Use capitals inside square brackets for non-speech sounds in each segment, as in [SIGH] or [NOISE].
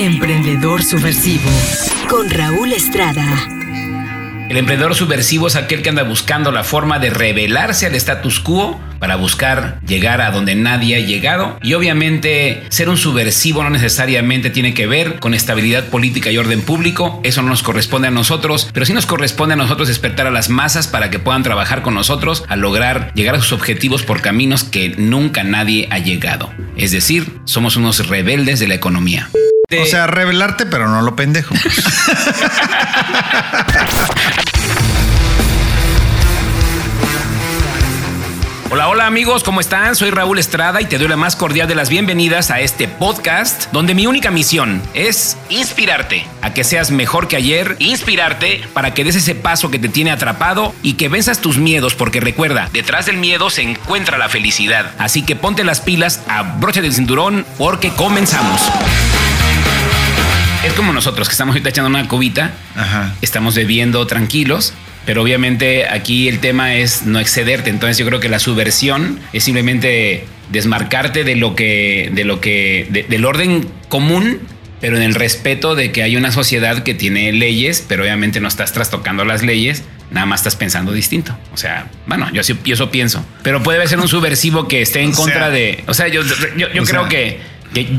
Emprendedor Subversivo con Raúl Estrada. El emprendedor subversivo es aquel que anda buscando la forma de rebelarse al status quo para buscar llegar a donde nadie ha llegado. Y obviamente ser un subversivo no necesariamente tiene que ver con estabilidad política y orden público. Eso no nos corresponde a nosotros, pero sí nos corresponde a nosotros despertar a las masas para que puedan trabajar con nosotros a lograr llegar a sus objetivos por caminos que nunca nadie ha llegado. Es decir, somos unos rebeldes de la economía. O sea, revelarte, pero no lo pendejo. [LAUGHS] Hola, hola amigos, ¿cómo están? Soy Raúl Estrada y te doy la más cordial de las bienvenidas a este podcast donde mi única misión es inspirarte a que seas mejor que ayer, inspirarte para que des ese paso que te tiene atrapado y que venzas tus miedos porque recuerda, detrás del miedo se encuentra la felicidad. Así que ponte las pilas, abróchate el cinturón porque comenzamos. Es como nosotros que estamos ahorita echando una cubita, Ajá. estamos bebiendo tranquilos, pero obviamente aquí el tema es no excederte. Entonces yo creo que la subversión es simplemente desmarcarte de lo que, de lo que, de- del orden común, pero en el respeto de que hay una sociedad que tiene leyes, pero obviamente no estás trastocando las leyes. Nada más estás pensando distinto. O sea, bueno, yo, yo eso pienso. Pero puede ser un subversivo que esté en O contra sea, de. O sea, yo, yo, yo creo sea- que,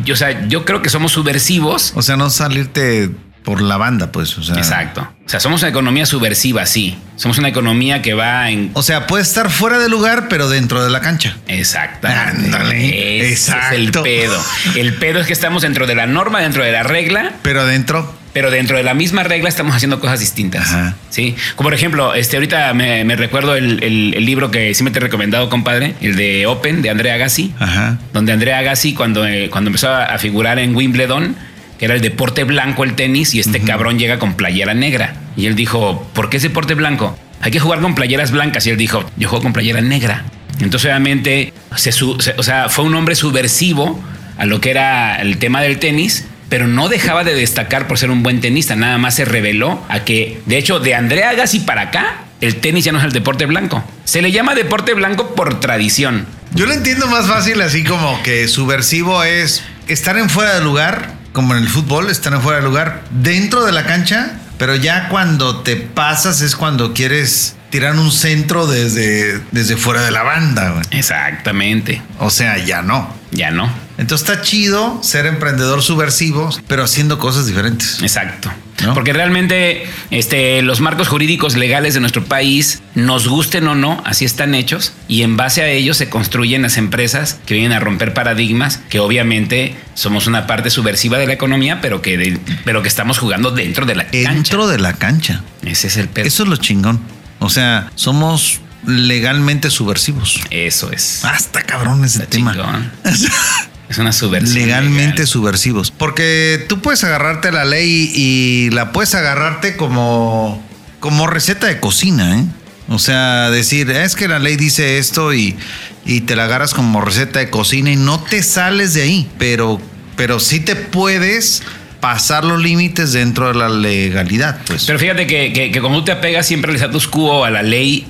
yo- O sea, yo creo que somos subversivos. O sea, no salirte por la banda, pues. O sea, Exacto. O sea, somos una economía subversiva, sí. Somos una economía que va en. O sea, puede estar fuera de lugar, pero dentro de la cancha. Exactamente. Ándale. Ese Es el Exacto. pedo. El pedo es que estamos dentro de la norma, dentro de la regla, Pero adentro, pero dentro de la misma regla estamos haciendo cosas distintas. Ajá. Sí. Como por ejemplo, este, ahorita me, me recuerdo el, el- el libro que siempre te he recomendado, compadre, el de Open, de Andrea Agassi. ajá. donde Andrea Agassi cuando, eh, cuando empezó a figurar en Wimbledon, que era el deporte blanco el tenis, y este cabrón llega con playera negra. Y él dijo, ¿por qué es deporte blanco? Hay que jugar con playeras blancas. Y él dijo, yo juego con playera negra. Entonces obviamente, se su- se- o sea, fue un hombre subversivo a lo que era el tema del tenis, pero no dejaba de destacar por ser un buen tenista, nada más se reveló a que, de hecho, de Andrea Agassi para acá, el tenis ya no es el deporte blanco. Se le llama deporte blanco por tradición. Yo lo entiendo más fácil así como que subversivo es estar en fuera de lugar, como en el fútbol, estar en fuera de lugar dentro de la cancha, pero ya cuando te pasas es cuando quieres tirar un centro desde, desde fuera de la banda. güey. Exactamente. O sea, ya no. Ya no. Entonces está chido ser emprendedor subversivo, pero haciendo cosas diferentes. Exacto. ¿No? Porque realmente este, los marcos jurídicos legales de nuestro país, nos gusten o no, así están hechos y en base a ellos se construyen las empresas que vienen a romper paradigmas, que obviamente somos una parte subversiva de la economía, pero que, de- pero que estamos jugando dentro de la cancha. Dentro de la cancha. Ese es el pedo. Eso es lo chingón. O sea, somos legalmente subversivos. Eso es. Hasta cabrón ese Está tema. chingón. [LAUGHS] Es una subversión. legalmente legal. subversivos. Porque tú puedes agarrarte a la ley y la puedes agarrarte como, como receta de cocina, ¿eh? O sea, decir, es que la ley dice esto y, y te la agarras como receta de cocina y no te sales de ahí. Pero, pero sí te puedes pasar los límites dentro de la legalidad, pues. Pero fíjate que, que, como tú te apegas siempre al status quo, a la ley,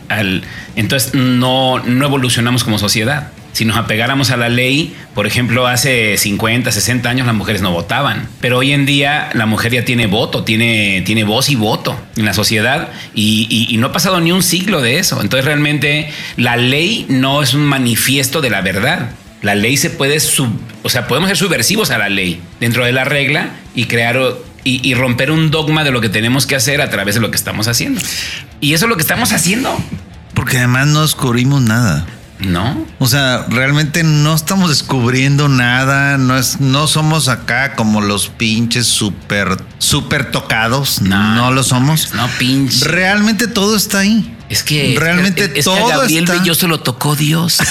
entonces no, no evolucionamos como sociedad. Si nos apegáramos a la ley, por ejemplo, hace 50, 60 años las mujeres no votaban. Pero hoy en día la mujer ya tiene voto, tiene, tiene voz y voto en la sociedad y, y- y no ha pasado ni un siglo de eso. Entonces realmente la ley no es un manifiesto de la verdad. La ley se puede, sub- o sea, podemos ser subversivos a la ley dentro de la regla y crear y, y romper un dogma de lo que tenemos que hacer a través de lo que estamos haciendo. Y eso es lo que estamos haciendo. Porque además no descubrimos nada. No, O sea, realmente no estamos descubriendo nada, no es, no somos acá como los pinches súper, súper tocados, no, No, lo somos. no, pinche. Realmente todo está ahí. es que Realmente es, es todo que a Gabriel está- Belloso lo tocó Dios. [LAUGHS]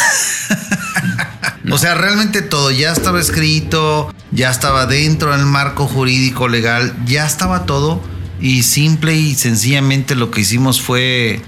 O sea, realmente todo ya estaba escrito, ya estaba dentro del marco jurídico legal, ya estaba todo y simple y sencillamente lo que hicimos fue,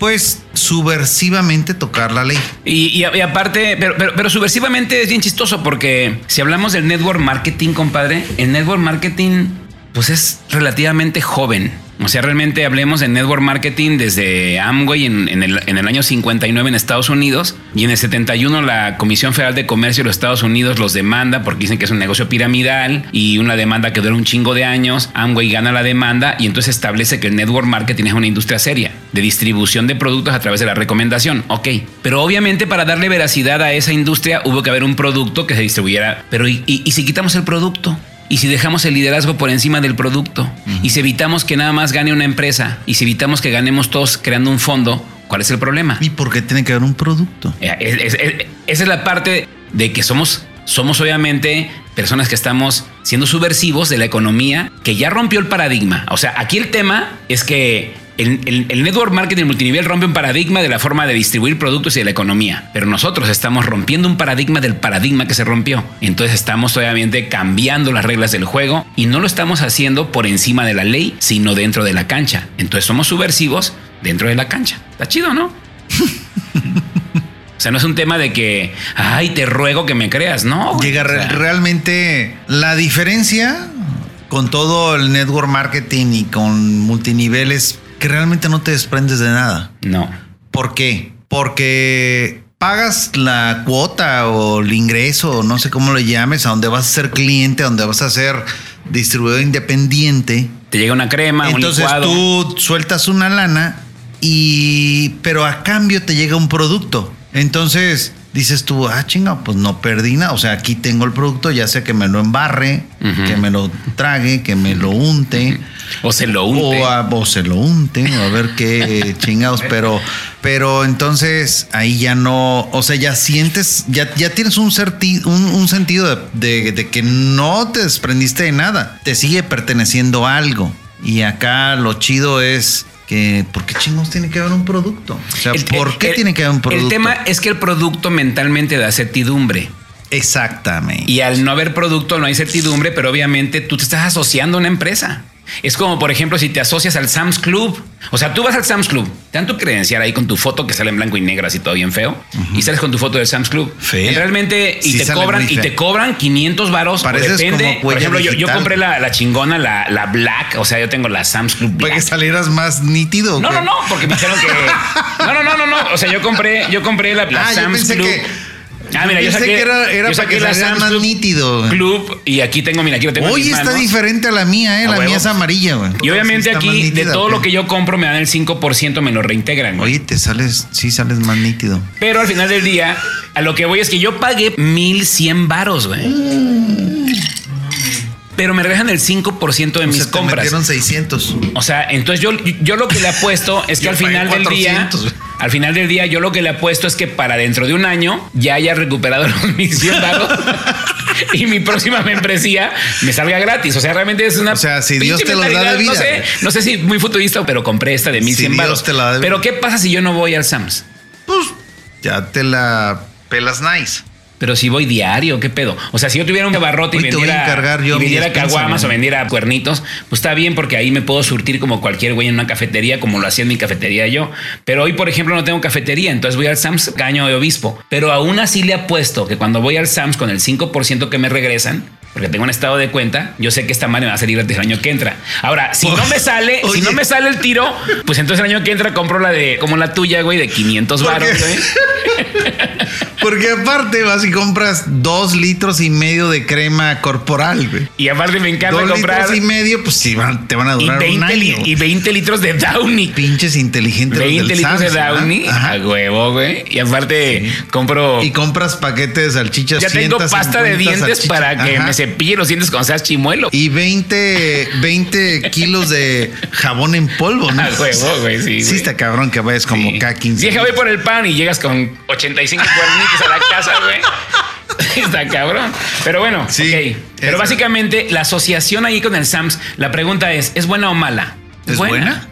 pues, subversivamente tocar la ley. Y, y- y aparte, pero, pero, pero subversivamente es bien chistoso porque si hablamos del network marketing, compadre, el network marketing pues es relativamente joven. O sea, realmente hablemos de network marketing desde Amway en, el, en, el, año 59 en Estados Unidos y en el 71 la Comisión Federal de Comercio de los Estados Unidos los demanda porque dicen que es un negocio piramidal y una demanda que dura un chingo de años. Amway gana la demanda y entonces establece que el network marketing es una industria seria de distribución de productos a través de la recomendación. Ok, pero obviamente para darle veracidad a esa industria hubo que haber un producto que se distribuyera. Pero ¿y, y, y si quitamos el producto? Y si dejamos el liderazgo por encima del producto, uh -huh. y si evitamos que nada más gane una empresa, y si evitamos que ganemos todos creando un fondo, ¿cuál es el problema? ¿Y por qué tiene que haber un producto? Es, es, es, esa es la parte de que somos, somos obviamente personas que estamos siendo subversivos de la economía, que ya rompió el paradigma. O sea, aquí el tema es que el, el, el, network marketing multinivel rompe un paradigma de la forma de distribuir productos y de la economía, pero nosotros estamos rompiendo un paradigma del paradigma que se rompió. Entonces estamos obviamente cambiando las reglas del juego y no lo estamos haciendo por encima de la ley, sino dentro de la cancha. Entonces somos subversivos dentro de la cancha. Está chido, ¿no? [LAUGHS] O sea, no es un tema de que, ay, te ruego que me creas, no. Llega o sea, realmente la diferencia con todo el network marketing y con multiniveles que realmente no te desprendes de nada. No. ¿Por qué? Porque pagas la cuota o el ingreso, no sé cómo lo llames, a donde vas a ser cliente, a donde vas a ser distribuidor independiente. Te llega una crema, Entonces un tú sueltas una lana y pero a cambio te llega un producto. Entonces dices tú, ah, chinga, pues no perdí nada. O sea, aquí tengo el producto, ya sea que me lo embarre, uh -huh. que me lo trague, que me lo unte. O se lo unte. O, a, o se lo unte, a ver qué [LAUGHS] chingados. Pero, pero entonces ahí ya no, o sea, ya sientes, ya, ya tienes un, certi, un, un sentido de, de, de que no te desprendiste de nada. Te sigue perteneciendo a algo. Y acá lo chido es que ¿por qué chingos tiene que haber un producto? O sea, el, ¿por qué el, tiene que haber un producto? El tema es que el producto mentalmente da certidumbre. Exactamente. Y al no haber producto no hay certidumbre, pero obviamente tú te estás asociando a una empresa. Es como, por ejemplo, si te asocias al Sam's Club. O sea, tú vas al Sam's Club, te dan tu credencial ahí con tu foto que sale en blanco y negro, así todo bien feo, uh -huh. y sales con tu foto del Sam's Club. Feo. Y realmente, y Sí te cobran, y te cobran 500 varos. Depende. por ejemplo, yo, yo compré la, la chingona, la, la Black. O sea, yo tengo la Sam's Club Black. Para que salieras más nítido. No, no, no, porque me dijeron que. [LAUGHS] No, no, no, no, no. O sea, yo compré, yo compré la, la Ah, Sam's pensé Club. que- Ah, mira, yo pensé saqué, que era- era yo para que la saliera Sam's más Club, nítido. Club y aquí tengo, mira, aquí lo tengo. en mis está manos. diferente a la mía, ¿eh? A La huevo. mía es amarilla, güey. Y obviamente Sí está más aquí, de nítida, todo ¿o lo que yo compro, me dan el 5%, me lo reintegran. güey. Oye, te sales, sí sales más nítido. Pero al final del día, a lo que voy es que yo pagué 1100 varos, güey. Pero me regresan el 5% de mis sea, te compras. metieron 600. O sea, entonces yo, yo lo que le apuesto es que Yo al pagué final del día, 400, güey. Al final del día, yo lo que le apuesto es que para dentro de un año ya haya recuperado [LAUGHS] los mis 100 varos y mi próxima membresía me salga gratis. O sea, realmente es una. O sea, si Dios te lo da de vida, No sé, güey. no sé si muy futurista, pero compré esta de 1100 Dios varos. te la da de Pero. ¿qué pasa si yo no voy al Sams? Pues ya te la pelas nice. Pero si voy diario, ¿qué pedo? O sea, si yo tuviera un barrote y vendiera, encargar yo y vendiera caguamas o vendiera cuernitos, pues está bien porque ahí me puedo surtir como cualquier güey en una cafetería, como lo hacía en mi cafetería yo. Pero hoy, por ejemplo, no tengo cafetería, entonces voy al Sams caño de obispo. Pero aún así le apuesto que cuando voy al Sams con el 5% que me regresan, porque tengo un estado de cuenta, yo sé que esta madre me va a salir el año que entra. Ahora, si no [LAUGHS] me sale, si no me sale el tiro, pues entonces el año que entra compro la de, como la tuya, güey, de 500 ¿Por baros, qué? güey. [LAUGHS] Porque aparte vas y compras dos litros y medio de crema corporal, güey. Y aparte me encanta Dos comprar. litros y medio, pues sí, van- te van a durar un 20, li- año. y 20 litros de Downy. Pinches inteligentes. los 20 del litros de Sam's, ¿verdad? Downy Ajá. a huevo, güey. Y aparte compro. Y compras paquetes de salchichas. ya tengo 150 pasta de dientes salchichas. para que Ajá. me cepille los dientes cuando seas chimuelo. Y 20, 20 kilos de jabón en polvo, ¿no? A huevo, güey, sí, Sí, güey. está cabrón que vayas como Sí. cada 15 Vieja, voy por el pan y llegas con 85 cuernitos [LAUGHS] a la casa, güey. [LAUGHS] Está cabrón. Pero bueno, Sí. Pero eso. básicamente la asociación ahí con el Sams, la pregunta es, ¿es buena o mala? ¿Es buena?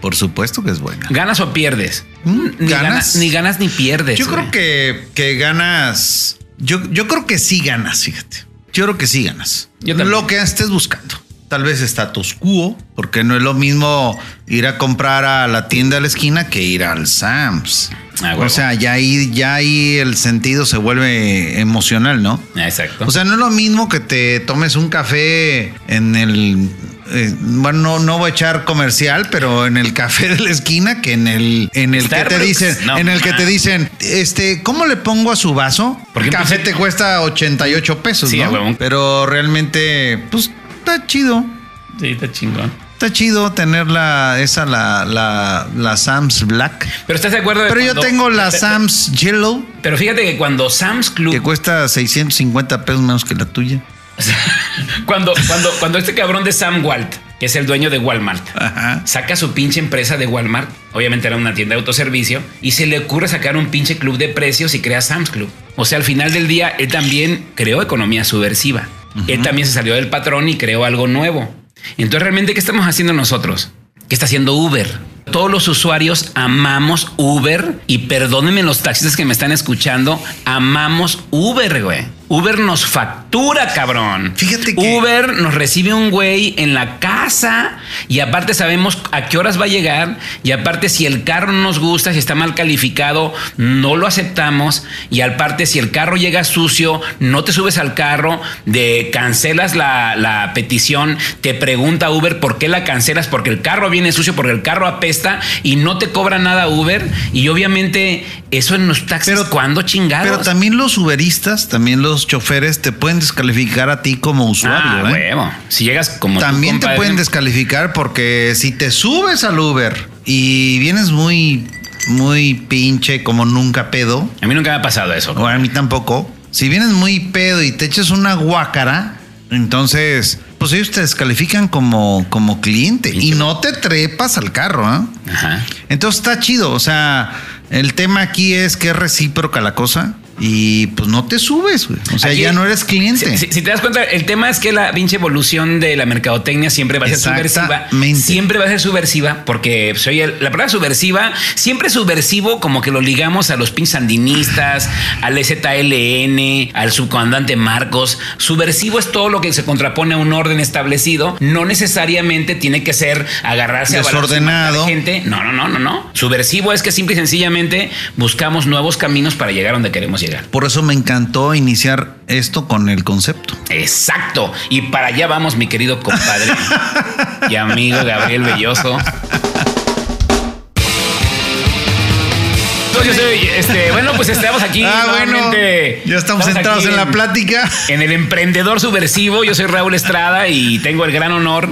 Por supuesto que es buena. ¿Ganas o pierdes? Mm, Ni ¿ganas? ganas, ni ganas ni pierdes. Yo creo que, que ganas. Yo, yo creo que sí ganas, fíjate. Yo creo que sí ganas. Yo. Lo que estés buscando. Tal vez status quo, porque no es lo mismo ir a comprar a la tienda de la esquina que ir al Sam's. Ah, o sea, ya ahí, ya ahí el sentido se vuelve emocional, ¿no? Exacto. O sea, no es lo mismo que te tomes un café en el eh, bueno, no, no voy a echar comercial, pero en el café de la esquina, que en el, en el que te dicen, No, en el que te dicen, este, ¿cómo le pongo a su vaso? Porque café pues, te cuesta 88 pesos, Sí, ¿no? Pero realmente, pues, está chido. Sí, está chingón. Está chido tener la, esa, la, la, la Sam's Black. Pero estás de acuerdo de Pero yo tengo la Sam's Yellow, Pero fíjate que cuando Sam's Club que cuesta 650 pesos menos que la tuya. [LAUGHS] cuando, cuando, cuando este cabrón de Sam Walt, que es el dueño de Walmart, Ajá. saca su pinche empresa de Walmart, obviamente era una tienda de autoservicio, y se le ocurre sacar un pinche club de precios y crea Sam's Club. O sea, al final del día, él también creó economía subversiva. Él también se salió del patrón y creó algo nuevo. Entonces, realmente, ¿qué estamos haciendo nosotros? ¿Qué está haciendo Uber? Todos los usuarios amamos Uber y perdónenme los taxistas que me están escuchando, amamos Uber, güey. Uber nos factura, cabrón. Fíjate que- Uber nos recibe un güey en la casa y aparte sabemos a qué horas va a llegar y aparte si el carro no nos gusta, si está mal calificado, no lo aceptamos y aparte si el carro llega sucio, no te subes al carro, de cancelas la, la petición, te pregunta Uber por qué la cancelas, porque el carro viene sucio, porque el carro apesta y no te cobra nada Uber y obviamente eso en los taxis, Pero- ¿cuándo chingados? Pero también los uberistas, también los choferes te pueden descalificar a ti como usuario. Ah, ¿eh? Si llegas como También te pueden descalificar porque si te subes al Uber y vienes muy, muy pinche como nunca pedo, A mí nunca me ha pasado eso. o a mí tampoco, si vienes muy pedo y te echas una guácara, entonces, pues ellos te descalifican como, como cliente y no te trepas al carro, ¿ah? Ajá. Entonces está chido, o sea, el tema aquí es que es recíproca la cosa y pues no te subes, güey. O sea, Aquí- ya no eres cliente. Si, si- si te das cuenta, el tema es que la pinche evolución de la mercadotecnia siempre va a ser subversiva. Siempre va a ser subversiva porque soy el- la palabra subversiva, siempre subversivo como que lo ligamos a los pinches sandinistas, al ZLN, al subcomandante Marcos. Subversivo es todo lo que se contrapone a un orden establecido. No necesariamente tiene que ser agarrarse a balazos y matar Desordenado. gente. No, no, no, no, no. Subversivo es que simple y sencillamente buscamos nuevos caminos para llegar a donde queremos llegar. Por eso me encantó iniciar esto con el concepto. Exacto. Y para allá vamos, mi querido compadre [LAUGHS] y amigo Gabriel Belloso. Entonces, yo soy, este, bueno, pues estamos aquí. ah, bueno, ya estamos entrados aquí en la plática. En el emprendedor subversivo, yo soy Raúl Estrada y tengo el gran honor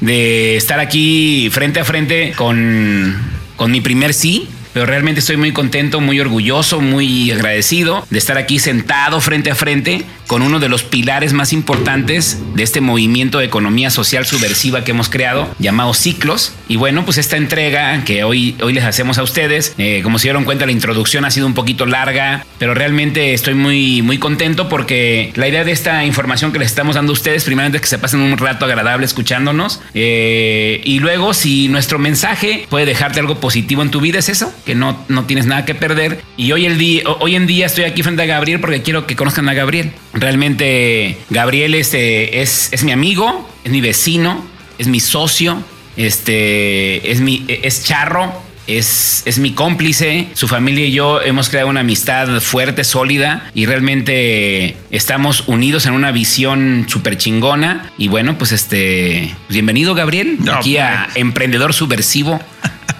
de estar aquí frente a frente con, con mi primer sí. Pero realmente estoy muy contento, muy orgulloso, muy agradecido de estar aquí sentado frente a frente con uno de los pilares más importantes de este movimiento de economía social subversiva que hemos creado, llamado Ciclos. Y bueno, pues esta entrega que hoy, hoy les hacemos a ustedes, eh, como se dieron cuenta, la introducción ha sido un poquito larga, pero realmente estoy muy, muy contento porque la idea de esta información que les estamos dando a ustedes, primeramente es que se pasen un rato agradable escuchándonos eh, y luego si nuestro mensaje puede dejarte algo positivo en tu vida, es eso, que no, no tienes nada que perder. Y hoy, el día, hoy en día estoy aquí frente a Gabriel porque quiero que conozcan a Gabriel. Realmente Gabriel este, es, es mi amigo, es mi vecino, es mi socio, este, es, mi, es charro, es, es mi cómplice. Su familia y yo hemos creado una amistad fuerte, sólida y realmente estamos unidos en una visión súper chingona. Y bueno, pues este, bienvenido Gabriel, No, aquí a pues. Emprendedor Subversivo.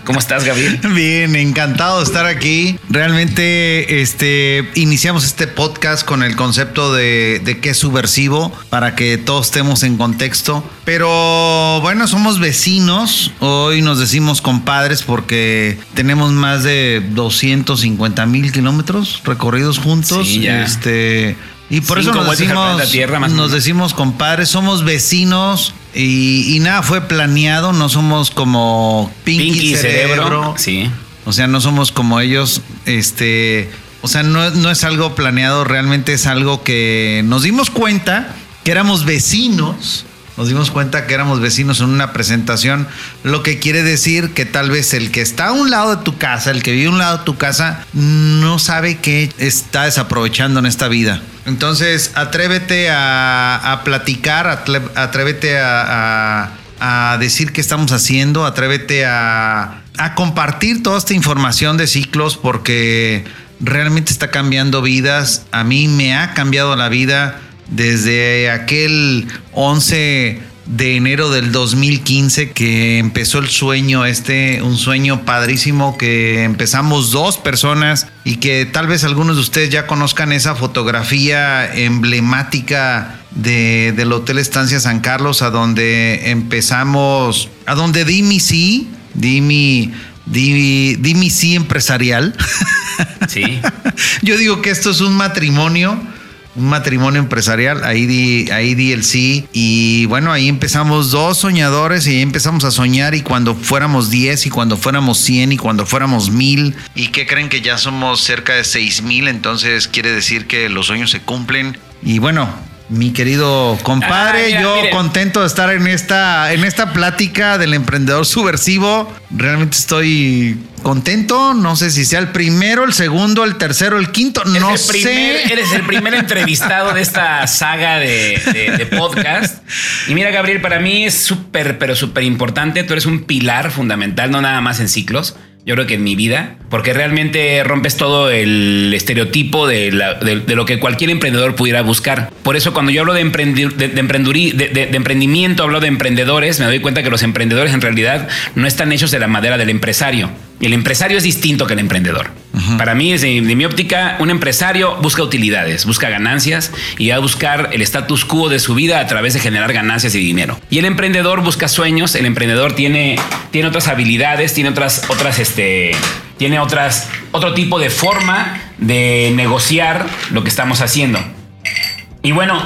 ¿Cómo estás, Gabriel? [LAUGHS] Bien, encantado de estar aquí. Realmente, este, iniciamos este podcast con el concepto de, de qué es subversivo para que todos estemos en contexto. Pero bueno, somos vecinos. Hoy nos decimos compadres porque tenemos más de 250 mil kilómetros recorridos juntos. Sí, ya. Este. Y por Cinco eso nos decimos, planeta Tierra, más nos decimos compadres, somos vecinos y, y nada fue planeado, no somos como Pinky, Pinky cerebro. Cerebro. Sí. O sea, no somos como ellos, este, o sea, no, no es algo planeado, realmente es algo que nos dimos cuenta que éramos vecinos, nos dimos cuenta que éramos vecinos en una presentación, lo que quiere decir que tal vez el que está a un lado de tu casa, el que vive a un lado de tu casa, no sabe qué está desaprovechando en esta vida. Entonces, atrévete a, platicar, atrévete a- decir qué estamos haciendo, atrévete a compartir toda esta información de ciclos porque realmente está cambiando vidas. A mí me ha cambiado la vida desde aquel 11 de enero del 2015 que empezó el sueño este, un sueño padrísimo que empezamos dos personas y que tal vez algunos de ustedes ya conozcan esa fotografía emblemática de, del Hotel Estancia San Carlos a donde empezamos, a donde di mi sí, di mi, di, di mi sí empresarial. Sí. [LAUGHS] Yo digo que esto es un matrimonio un matrimonio empresarial, ahí di, ahí di el sí. Y bueno, ahí empezamos dos soñadores y ahí empezamos a soñar y cuando fuéramos 10 y cuando fuéramos 100 y cuando fuéramos mil. Y que creen que ya somos cerca de seis mil, entonces quiere decir que los sueños se cumplen. Y bueno, mi querido compadre, Ah, mira, yo mire. contento de estar en esta, en esta plática del emprendedor subversivo. Realmente estoy contento. No sé si sea el primero, el segundo, el tercero, el quinto. No el primer- sé. Eres el primer [LAUGHS] entrevistado de esta saga de, de- de podcast. Y mira, Gabriel, para mí es súper, pero súper importante. Tú eres un pilar fundamental, no nada más en ciclos. Yo creo que en mi vida, porque realmente rompes todo el estereotipo de, la- de- lo que cualquier emprendedor pudiera buscar. Por eso, cuando yo hablo de- de- de emprendimiento, hablo de emprendedores, me doy cuenta que los emprendedores en realidad no están hechos de la madera del empresario. Y el empresario es distinto que el emprendedor. Para mí, desde de mi óptica, un empresario busca utilidades, busca ganancias y va a buscar el status quo de su vida a través de generar ganancias y dinero. Y el emprendedor busca sueños, el emprendedor tiene, tiene otras habilidades, tiene otras, otras, este, tiene otras, otro tipo de forma de negociar lo que estamos haciendo. Y bueno,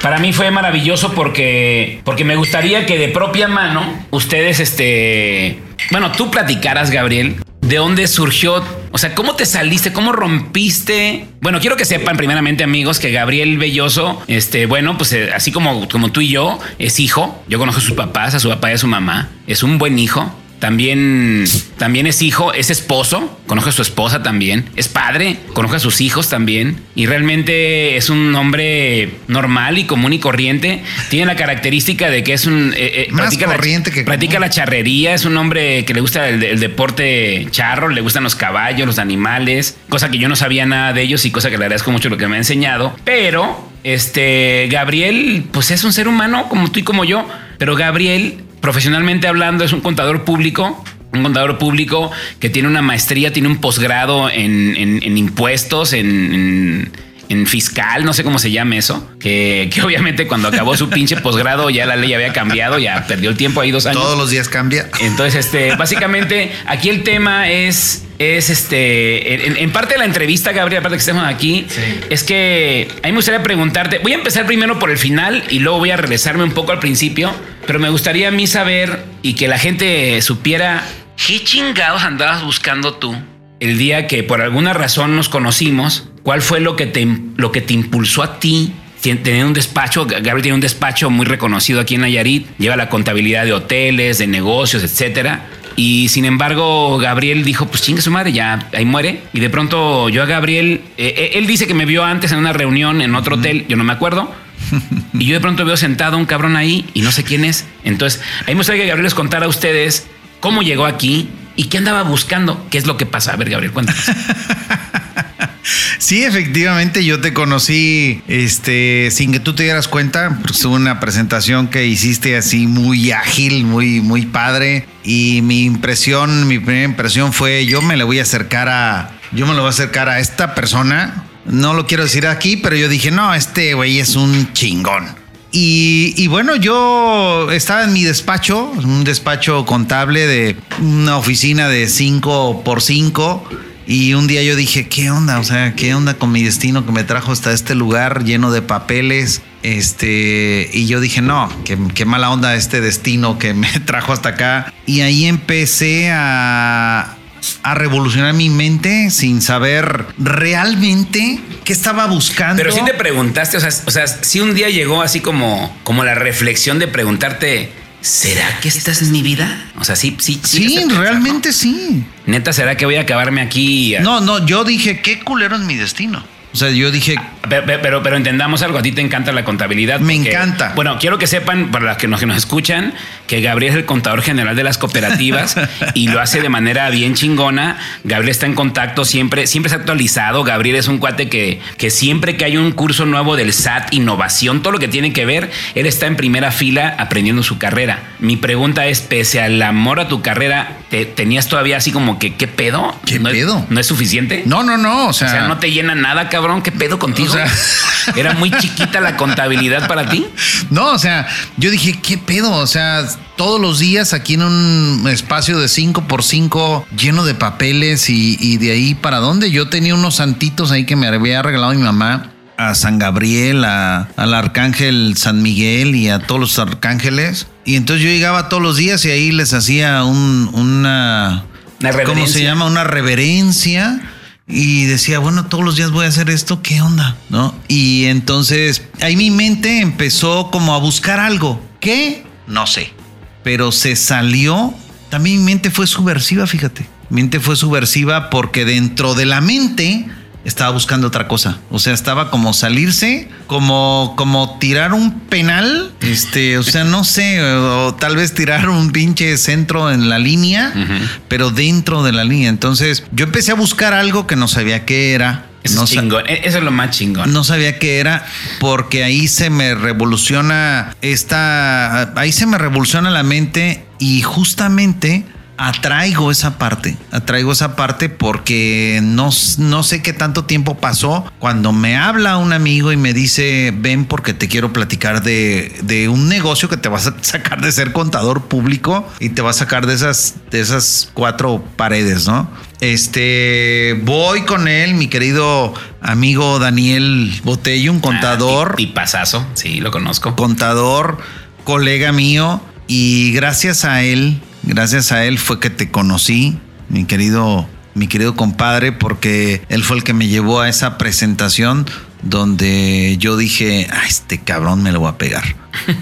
para mí fue maravilloso porque, porque me gustaría que de propia mano ustedes, este, bueno, tú platicaras, Gabriel, de dónde surgió, o sea, cómo te saliste, cómo rompiste. Bueno, quiero que sepan primeramente, amigos, que Gabriel Belloso, este, bueno, pues eh, así como, como tú y yo, es hijo. Yo conozco a sus papás, a su papá y a su mamá. Es un buen hijo. También, también es hijo, es esposo, conozco a su esposa también, es padre, conozco a sus hijos también y realmente es un hombre normal y común y corriente. Tiene la característica de que es un... eh, eh, Más practica la- corriente que Practica común. la charrería, es un hombre que le gusta el, el deporte charro, le gustan los caballos, los animales, cosa que yo no sabía nada de ellos y cosa que le agradezco mucho lo que me ha enseñado. Pero, este, Gabriel, pues es un ser humano como tú y como yo, pero Gabriel, profesionalmente hablando, es un contador público. Un contador público que tiene una maestría, tiene un posgrado en, en- impuestos, en- en fiscal, no sé cómo se llama eso, que, que obviamente cuando acabó su pinche posgrado ya la ley había cambiado, ya perdió el tiempo ahí dos años. Todos los días cambia. Entonces, este, básicamente, aquí el tema es, es este, en, en parte de la entrevista, Gabriel, aparte que estemos aquí, es que a mí me gustaría preguntarte, voy a empezar primero por el final y luego voy a regresarme un poco al principio, pero me gustaría a mí saber y que la gente supiera qué chingados andabas buscando tú el día que por alguna razón nos conocimos, ¿cuál fue lo que te, lo que te impulsó a ti Tener un despacho, Gabriel tiene un despacho muy reconocido aquí en Nayarit, lleva la contabilidad de hoteles, de negocios, etcétera. Y sin embargo, Gabriel dijo, pues chingue su madre, ya ahí muere. Y de pronto yo a Gabriel, eh, eh, él dice que me vio antes en una reunión en otro hotel, yo no me acuerdo. [LAUGHS] Y yo de pronto veo sentado a un cabrón ahí y no sé quién es. Entonces, ahí me gustaría que Gabriel les contara a ustedes cómo llegó aquí y qué andaba buscando, qué es lo que pasa. A ver, Gabriel, cuéntanos. [LAUGHS] Sí, efectivamente, yo te conocí este, sin que tú te dieras cuenta. Pues, fue una presentación que hiciste así muy ágil, muy, muy padre. Y mi impresión, mi primera impresión fue: yo me le voy a acercar a. Yo me lo voy a acercar a esta persona. No lo quiero decir aquí, pero yo dije: no, este güey es un chingón. Y, y bueno, yo estaba en mi despacho, un despacho contable de una oficina de 5 por 5 y un día yo dije, ¿qué onda? O sea, ¿qué onda con mi destino que me trajo hasta este lugar lleno de papeles? Este, y yo dije, no, qué, qué mala onda este destino que me [LAUGHS] trajo hasta acá. Y ahí empecé a, a revolucionar mi mente sin saber realmente qué estaba buscando. Pero sí te preguntaste, o sea, o sea, si un día llegó así como, como la reflexión de preguntarte, ¿será que esta es mi vida? O sea, sí, sí, Sí, pensar, realmente sí. Neta, ¿será que voy a acabarme aquí? No, no, yo dije, qué culero es mi destino. O sea, yo dije, Pero, pero, pero entendamos algo, a ti te encanta la contabilidad. Me porque- encanta. Bueno, quiero que sepan, para los que nos, que nos escuchan, que Gabriel es el contador general de las cooperativas [LAUGHS] y lo hace de manera bien chingona. Gabriel está en contacto siempre, siempre está actualizado. Gabriel es un cuate que, que siempre que hay un curso nuevo del SAT, innovación, todo lo que tiene que ver, él está en primera fila aprendiendo su carrera. Mi pregunta es, pese al amor a tu carrera, ¿te, ¿tenías todavía así como que, ¿qué pedo? ¿Qué ¿No es- pedo? ¿No es suficiente? no, no, no, o sea, O sea, no te llena nada, cabrón. ¿Qué pedo contigo? O sea- [LAUGHS] ¿Era muy chiquita la contabilidad para ti? [LAUGHS] No, o sea, yo dije, ¿qué pedo? O sea, todos los días aquí en un espacio de 5 por 5 lleno de papeles y, y de ahí para dónde. Yo tenía unos santitos ahí que me había regalado mi mamá. A San Gabriel, a- al Arcángel San Miguel y a todos los arcángeles. Y entonces yo llegaba todos los días y ahí les hacía un, una... Una ¿Cómo se llama? Una reverencia. Y decía, bueno, todos los días voy a hacer esto, ¿qué onda? ¿No? Y entonces ahí mi mente empezó como a buscar algo. ¿Qué? No sé. Pero se salió. También mi mente fue subversiva, fíjate. Mi mente fue subversiva porque dentro de la mente estaba buscando otra cosa. O sea, estaba como salirse, como, como tirar un penal. Este, o sea, no sé, o, tal vez tirar un pinche centro en la línea, pero dentro de la línea. Entonces, yo empecé a buscar algo que no sabía qué era. Eso no es chingón. E- Eso es lo más chingón. no sabía qué era porque ahí se me revoluciona esta, ahí se me revoluciona la mente y justamente atraigo esa parte, atraigo esa parte porque no, no sé qué tanto tiempo pasó cuando me habla un amigo y me dice, ven porque te quiero platicar de, de un negocio que te vas a [LAUGHS] sacar de ser contador público y te va a sacar de esas, de esas cuatro paredes, ¿no? Este, voy con él, mi querido amigo Daniel Botello, un contador, Y pasazo, sí, lo conozco. contador, colega mío, y gracias a él, gracias a él fue que te conocí, mi querido, mi querido compadre, porque él fue el que me llevó a esa presentación donde yo dije, a este cabrón me lo voy a pegar. [LAUGHS]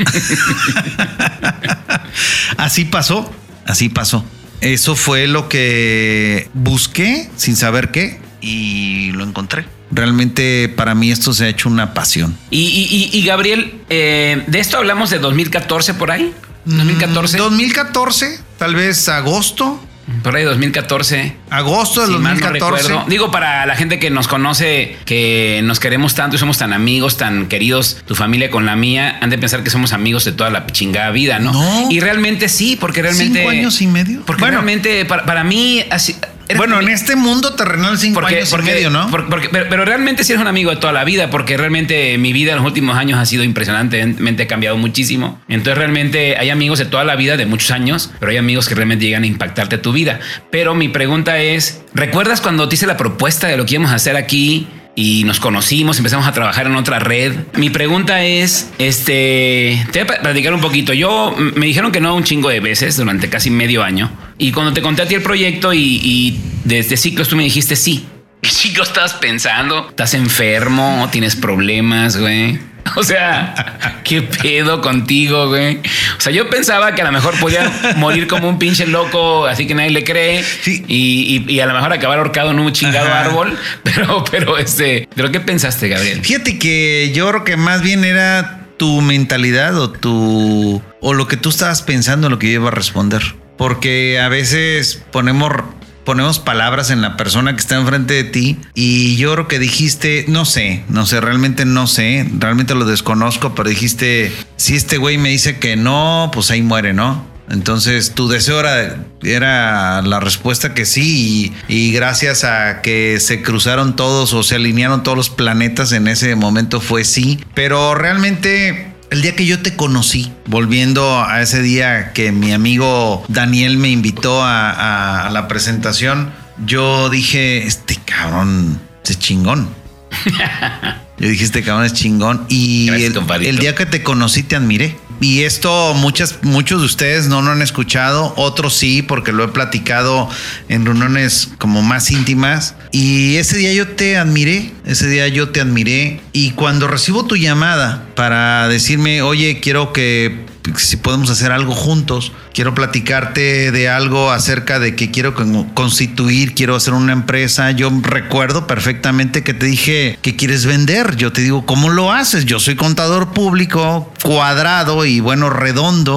así pasó, así pasó. Eso fue lo que busqué sin saber qué y lo encontré. Realmente para mí esto se ha hecho una pasión. Y- y, Gabriel, eh, de esto hablamos de 2014 por ahí. 2014. 2014, tal vez agosto. Por ahí 2014. Agosto del Si mal no 2014. recuerdo. Digo, para la gente que nos conoce, que nos queremos tanto y somos tan amigos, tan queridos, tu familia con la mía, han de pensar que somos amigos de toda la chingada vida, ¿no? No. Y realmente sí, porque realmente. ¿Cinco años y medio? Porque Bueno. realmente, para, para mí, así. Bueno, en este mundo terrenal cinco porque, años porque- y medio, ¿no? por- porque- pero, pero realmente sí eres un amigo de toda la vida, porque realmente mi vida en los últimos años ha sido impresionantemente ha cambiado muchísimo. Entonces realmente hay amigos de toda la vida, de muchos años, pero hay amigos que realmente llegan a impactarte tu vida. Pero mi pregunta es, ¿recuerdas cuando te hice la propuesta de lo que íbamos a hacer aquí? Y nos conocimos, empezamos a trabajar en otra red. Mi pregunta es, este, te voy a platicar un poquito. Yo me dijeron que no un chingo de veces durante casi medio año. Y cuando te conté a ti el proyecto y, y desde ciclos tú me dijiste sí. ¿Qué ciclo estás pensando? ¿Estás enfermo? ¿Tienes problemas, güey? [LAUGHS] O sea, ¿qué pedo contigo, güey? O sea, yo pensaba que a lo mejor podía morir como un pinche loco, así que nadie le cree. Sí. Y, y- y a lo mejor acabar ahorcado en un chingado Ajá. árbol. [LAUGHS] Pero, pero este, ¿pero qué pensaste, Gabriel? Fíjate que yo creo que más bien era tu mentalidad o tu o lo que tú estabas pensando en lo que yo iba a responder. Porque a veces ponemos ponemos palabras en la persona que está enfrente de ti y yo creo que dijiste, no sé, no sé, realmente no sé, realmente lo desconozco, pero dijiste, si este güey me dice que no, pues ahí muere, ¿no? Entonces tu deseo era, era la respuesta que sí y, y gracias a que se cruzaron todos o se alinearon todos los planetas en ese momento fue sí. Pero realmente el día que yo te conocí, volviendo a ese día que mi amigo Daniel me invitó a, la presentación, yo dije, este cabrón es chingón. [LAUGHS] Yo dije, este cabrón es chingón. Y Gracias, el, día que te conocí te admiré. Y esto muchas, muchos de ustedes no lo han escuchado, otros sí, porque lo he platicado en reuniones como más íntimas. Y ese día yo te admiré, ese día yo te admiré. Y cuando recibo tu llamada para decirme, oye, quiero que si podemos hacer algo juntos. Quiero platicarte de algo acerca de que quiero constituir, quiero hacer una empresa. Yo recuerdo perfectamente que te dije que quieres vender. Yo te digo, ¿cómo lo haces? Yo soy contador público, cuadrado y bueno, redondo.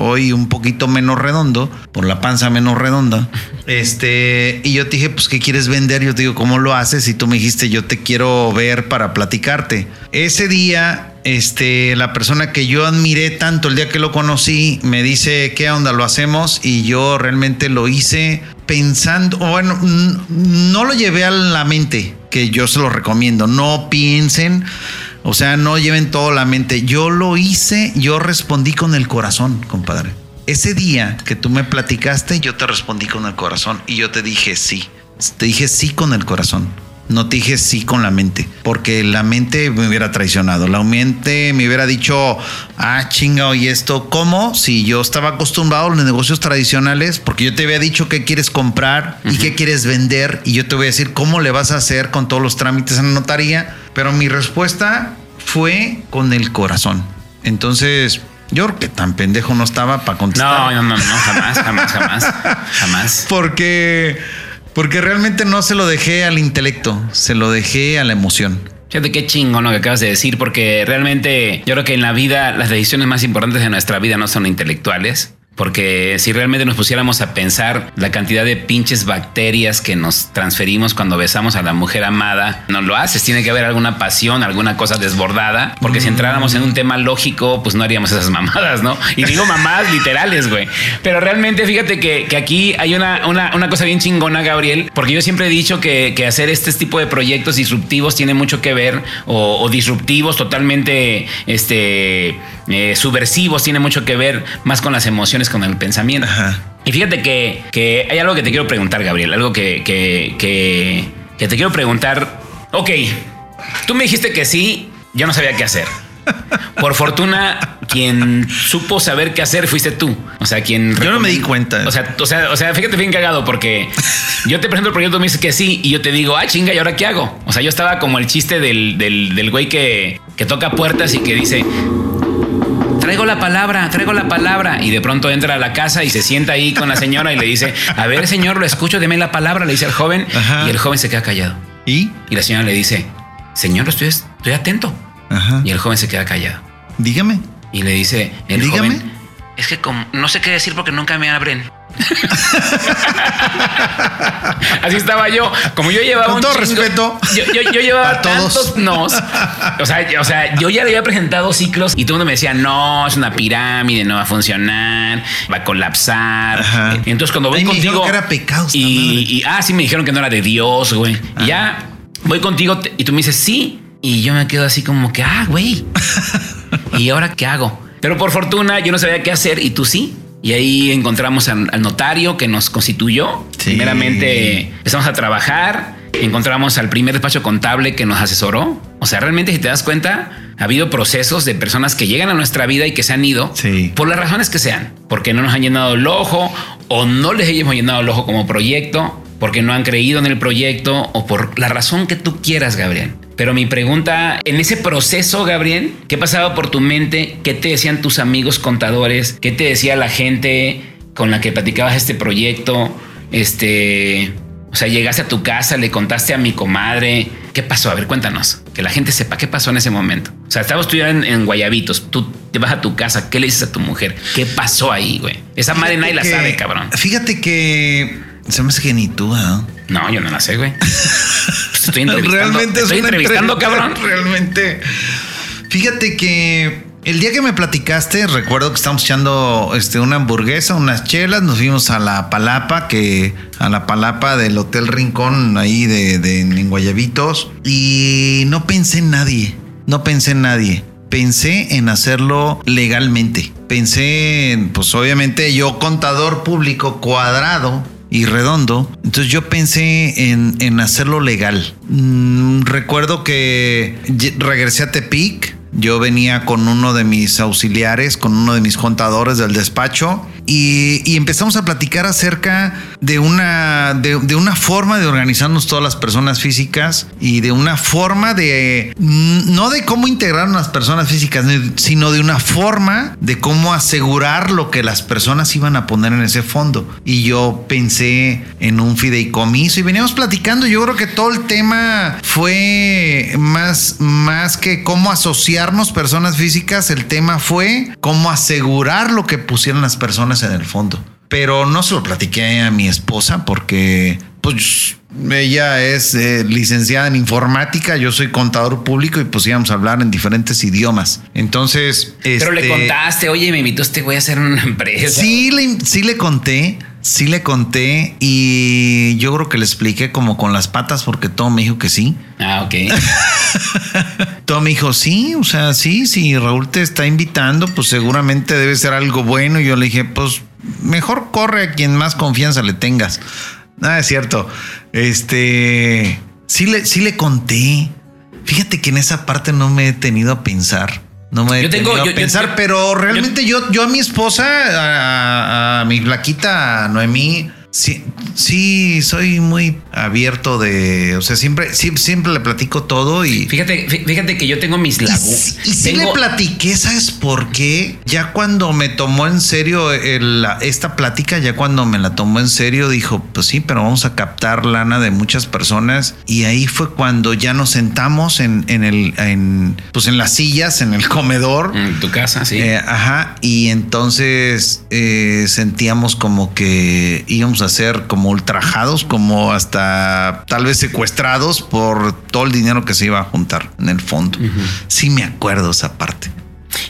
Hoy un poquito menos redondo, por la panza menos redonda. Este, y yo te dije, pues, ¿qué quieres vender? Yo te digo, ¿cómo lo haces? Y tú me dijiste, yo te quiero ver para platicarte. Ese día este, la persona que yo admiré tanto el día que lo conocí me dice, ¿qué onda? Lo hacemos y yo realmente lo hice pensando, bueno, no lo llevé a la mente, que yo se lo recomiendo, no piensen, o sea, no lleven todo la mente, yo lo hice, yo respondí con el corazón, compadre. Ese día que tú me platicaste, yo te respondí con el corazón y yo te dije sí, te dije sí con el corazón no te dije sí con la mente, porque la mente me hubiera traicionado. La mente me hubiera dicho, ah, chinga, y esto, ¿cómo? Si yo estaba acostumbrado a los negocios tradicionales, porque yo te había dicho qué quieres comprar y qué quieres vender, y yo te voy a decir cómo le vas a hacer con todos los trámites en la notaría, pero mi respuesta fue con el corazón. Entonces, yo creo que tan pendejo no estaba para contestar. No, no, no, no, jamás, jamás, jamás, jamás. [LAUGHS] Porque porque realmente no se lo dejé al intelecto, se lo dejé a la emoción. Fíjate qué chingo lo que acabas de decir, porque realmente yo creo que en la vida las decisiones más importantes de nuestra vida no son intelectuales, porque si realmente nos pusiéramos a pensar la cantidad de pinches bacterias que nos transferimos cuando besamos a la mujer amada, no lo haces. Tiene que haber alguna pasión, alguna cosa desbordada. Porque si entráramos en un tema lógico, pues no haríamos esas [LAUGHS] mamadas, ¿no? Y digo mamadas literales, güey. Pero realmente fíjate que, aquí hay una, una, cosa bien chingona, Gabriel, porque yo siempre he dicho que, hacer este tipo de proyectos disruptivos tiene mucho que ver, o, disruptivos totalmente este, eh, subversivos, tiene mucho que ver más con las emociones con el pensamiento. Y fíjate que, hay algo que te quiero preguntar, Gabriel, algo que, que, te quiero preguntar. Ok, tú me dijiste que sí, yo no sabía qué hacer. Por fortuna, quien supo saber qué hacer fuiste tú. O sea, quien. Yo no me di cuenta. O sea, o sea, o sea, fíjate bien cagado porque yo te presento el proyecto, me dices que sí y yo te digo, ah, chinga, ¿y ahora qué hago? O sea, yo estaba como el chiste del, del, del güey que, que toca puertas y que dice, traigo la palabra, traigo la palabra. Y de pronto entra a la casa y se sienta ahí con la señora y le dice, a ver, señor, lo escucho, deme la palabra, le dice al joven. Y el joven se queda callado. ¿Y? Y la señora le dice, señor, estoy, estoy atento. Y el joven se queda callado. Dígame. Y le dice, el Dígame. joven, es que como, no sé qué decir porque nunca me abren. [LAUGHS] Así estaba yo. Como yo llevaba Con todo respeto. Yo, llevaba [LAUGHS] tantos nos. O sea, o sea, yo ya le había presentado ciclos y todo el mundo me decía, no, es una pirámide, no va a funcionar, va a colapsar. Entonces cuando voy contigo. que era pecado. Y, y, ah, sí, me dijeron que no era de Dios, güey. Y ya voy contigo y tú me dices, sí. Y yo me quedo así como que, ah, güey. [LAUGHS] ¿Y ahora qué hago? Pero por fortuna yo no sabía qué hacer y tú sí. Y ahí encontramos al, notario que nos constituyó. Primeramente empezamos a trabajar, encontramos al primer despacho contable que nos asesoró. O sea, realmente si te das cuenta, ha habido procesos de personas que llegan a nuestra vida y que se han ido por las razones que sean, porque no nos han llenado el ojo o no les hemos llenado el ojo como proyecto, porque no han creído en el proyecto o por la razón que tú quieras, Gabriel. Pero mi pregunta, en ese proceso, Gabriel, ¿qué pasaba por tu mente? ¿Qué te decían tus amigos contadores? ¿Qué te decía la gente con la que platicabas este proyecto? Este, o sea, llegaste a tu casa, le contaste a mi comadre. ¿Qué pasó? A ver, cuéntanos. Que la gente sepa qué pasó en ese momento. O sea, estabas tú en, en Guayabitos. Tú te vas a tu casa. ¿Qué le dices a tu mujer? ¿Qué pasó ahí, güey? Esa madre nadie la sabe, cabrón. Fíjate que se me hace que ni tú, No, yo no la sé, güey. estoy [LAUGHS] entrevistando. Realmente estoy entrevistando, cabrón. Realmente. Fíjate que el día que me platicaste, recuerdo que estábamos echando este, una hamburguesa, unas chelas, nos fuimos a la palapa, que a la palapa del Hotel Rincón, ahí de, de en Guayabitos, y no pensé en nadie, no pensé en nadie. Pensé en hacerlo legalmente. Pensé en, pues obviamente yo contador público cuadrado, y redondo. Entonces yo pensé en, hacerlo legal. Mm, recuerdo que regresé a Tepic Yo venía con uno de mis auxiliares, con uno de mis contadores del despacho y, y empezamos a platicar acerca de una, de, de una forma de organizarnos todas las personas físicas y de una forma de, mm, no de cómo integrar las personas físicas, sino de una forma de cómo asegurar lo que las personas iban a poner en ese fondo. Y yo pensé en un fideicomiso y veníamos platicando. Yo creo que todo el tema fue más, más que cómo asociarnos personas físicas, el tema fue cómo asegurar lo que pusieron las personas en el fondo. Pero no se lo platiqué a mi esposa porque pues ella es eh, licenciada en informática, yo soy contador público y pues íbamos a hablar en diferentes idiomas. Entonces... Pero le este, contaste, oye, me invitó este güey a hacer una empresa. Sí le, sí le conté, sí le conté y yo creo que le expliqué como con las patas porque todo me dijo que sí. Ah, ok. [LAUGHS] Todo me dijo, sí, o sea, sí, si Raúl te está invitando, pues seguramente debe ser algo bueno. Y yo le dije, pues mejor corre a quien más confianza le tengas. Ah, es cierto. Este, sí le, sí le conté. Fíjate que en esa parte no me he tenido a pensar. No me Yo tengo- yo- a pensar, yo- pero realmente yo, yo a mi esposa, a, a mi flaquita Noemí, sí, sí soy muy abierto de, o sea, siempre, sí- siempre le platico todo y... Fíjate, fí- fíjate que yo tengo mis Y, lagunas. y sí le platiqué, ¿sabes por qué? Ya cuando me tomó en serio el- la- esta plática, ya cuando me la tomó en serio, dijo, pues sí, pero vamos a captar lana de muchas personas. Y ahí fue cuando ya nos sentamos en, en el, en, pues en las sillas, en el comedor. En tu casa, sí. Eh, ajá, y entonces eh, sentíamos como que íbamos a ser como ultrajados, como hasta tal vez secuestrados por todo el dinero que se iba a juntar en el fondo. Sí me acuerdo esa parte.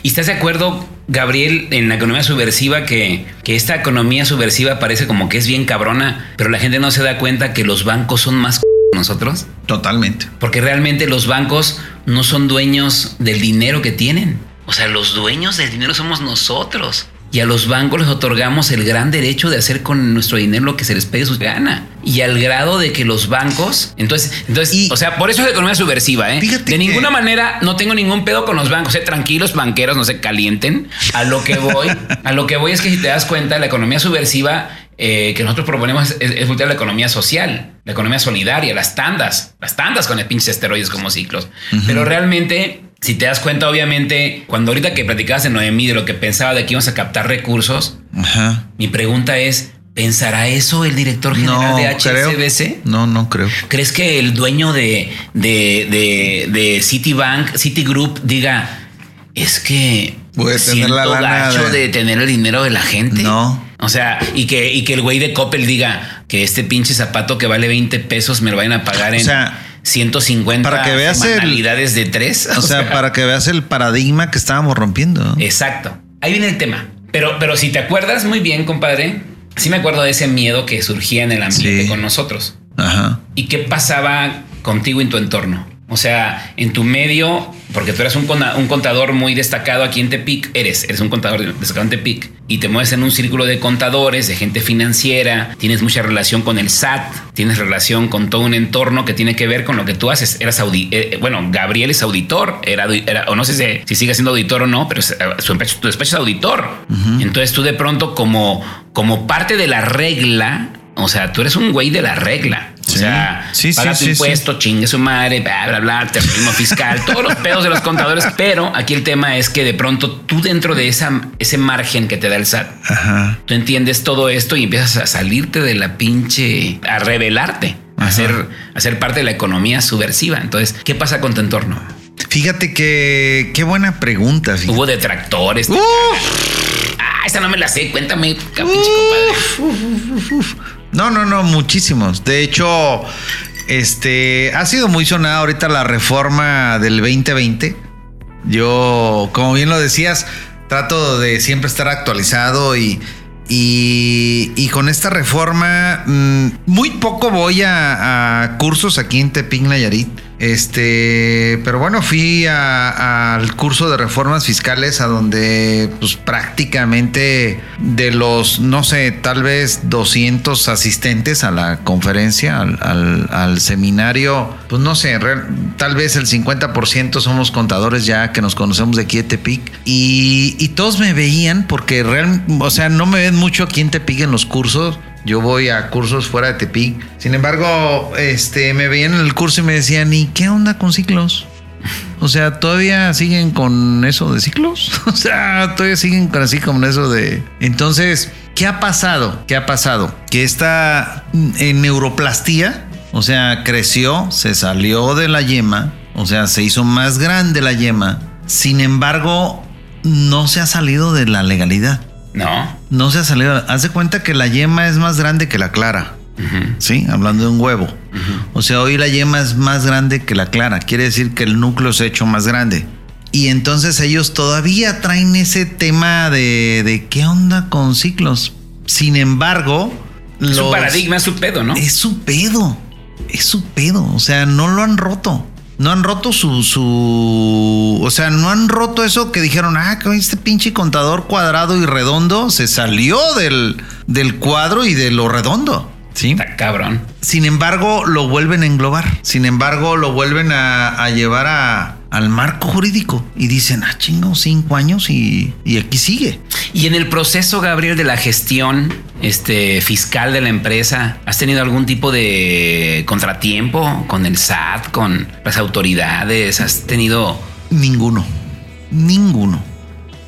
¿Y estás de acuerdo, Gabriel, en la economía subversiva, que, que esta economía subversiva parece como que es bien cabrona, pero la gente no se da cuenta que los bancos son más c- que nosotros? Totalmente. Porque realmente los bancos no son dueños del dinero que tienen. O sea, los dueños del dinero somos nosotros. Y a los bancos les otorgamos el gran derecho de hacer con nuestro dinero lo que se les pegue su gana. Y al grado de que los bancos. Entonces, entonces Y- o sea, por eso es la economía subversiva, ¿eh? Fíjate de que- ninguna manera no tengo ningún pedo con los bancos. ¿eh? Tranquilos, banqueros, no se calienten. A lo que voy, a lo que voy es que si te das cuenta, la economía subversiva eh, que nosotros proponemos es, es voltear la economía social, la economía solidaria, las tandas, las tandas con el pinche esteroides como ciclos. Pero realmente, si te das cuenta, obviamente, cuando ahorita que platicabas en Noemí de lo que pensaba de que íbamos a captar recursos, Ajá. mi pregunta es, ¿pensará eso el director general No de creo. HSBC? No, no creo. ¿Crees que el dueño de, de, de, de Citibank, Citigroup, diga, es que Voy a tener la lana gacho de-" de... tener el dinero de la gente? No. O sea, y que, y que el güey de Coppel diga que este pinche zapato que vale 20 pesos me lo vayan a pagar O en sea, 150 para que veas el- semanalidades de tres. [LAUGHS] O sea, para que veas el paradigma que estábamos rompiendo. Exacto. Ahí viene el tema. Pero, pero si te acuerdas muy bien, compadre, sí me acuerdo de ese miedo que surgía en el ambiente Sí. con nosotros. Ajá. ¿Y qué pasaba contigo en tu entorno? O sea, en tu medio, porque tú eres un, contador muy destacado aquí en Tepic, eres, eres un contador destacado en Tepic y te mueves en un círculo de contadores, de gente financiera, tienes mucha relación con el SAT, tienes relación con todo un entorno que tiene que ver con lo que tú haces. Eras audi eh, bueno, Gabriel es auditor, era, o no sé si, si sigue siendo auditor o no, pero es- eh, su despacho, tu despacho es auditor. Entonces tú de pronto como, como parte de la regla, o sea, tú eres un güey de la regla. O sea, Sí, sí, paga tu sí, sí. impuesto, chingue su madre, bla, bla, bla, terrorismo fiscal, todos los pedos de los contadores. [LAUGHS] Pero aquí el tema es que de pronto tú dentro de esa, ese margen que te da el SAT, Ajá. tú entiendes todo esto y empiezas a salirte de la pinche, a revelarte, a ser, a ser parte de la economía subversiva. Entonces, ¿qué pasa con tu entorno? Fíjate que qué buena pregunta. fíjate. Hubo detractores. cagas. Ah, esa no me la sé. Cuéntame, pinche compadre. No, no, no, muchísimos. De hecho, este ha sido muy sonada ahorita la reforma del 2020. Yo, como bien lo decías, trato de siempre estar actualizado y, y, con esta reforma mm, muy poco voy a, a cursos aquí en Tepic Nayarit. Este, pero bueno, fui al curso de reformas fiscales a donde pues prácticamente de los, no sé, tal vez 200 asistentes a la conferencia, al, seminario, pues no sé, tal vez el 50% somos contadores ya que nos conocemos de aquí de Tepic y, y todos me veían porque real, o sea, no me ven mucho aquí en Tepic en los cursos. Yo voy a cursos fuera de Tepic. Sin embargo, este, me veían en el curso y me decían, ¿y qué onda con ciclos? O sea, ¿todavía siguen con eso de ciclos? [LAUGHS] O sea, todavía siguen con así con eso de... Entonces, ¿qué ha pasado? ¿Qué ha pasado? Que esta en neuroplastía, o sea, creció, se salió de la yema, o sea, se hizo más grande la yema. Sin embargo, no se ha salido de la legalidad. No. No se ha salido. Haz de cuenta que la yema es más grande que la clara. Sí, hablando de un huevo. O sea, hoy la yema es más grande que la clara. Quiere decir que el núcleo se ha hecho más grande. Y entonces ellos todavía traen ese tema de, de qué onda con ciclos. Sin embargo, Es los- paradigma, es su pedo, ¿no? es su pedo. Es su pedo. O sea, no lo han roto. No han roto su, su. O sea, no han roto eso que dijeron, ah, que este pinche contador cuadrado y redondo se salió del, del cuadro y de lo redondo. Sí. Está cabrón. Sin embargo, lo vuelven a englobar. Sin embargo, lo vuelven a, a llevar a, al marco jurídico. Y dicen, ah, chingo, cinco años y, y aquí sigue. Y en el proceso, Gabriel, de la gestión este, fiscal de la empresa, ¿has tenido algún tipo de contratiempo con el SAT, con las autoridades? ¿Has tenido... Ninguno. Ninguno.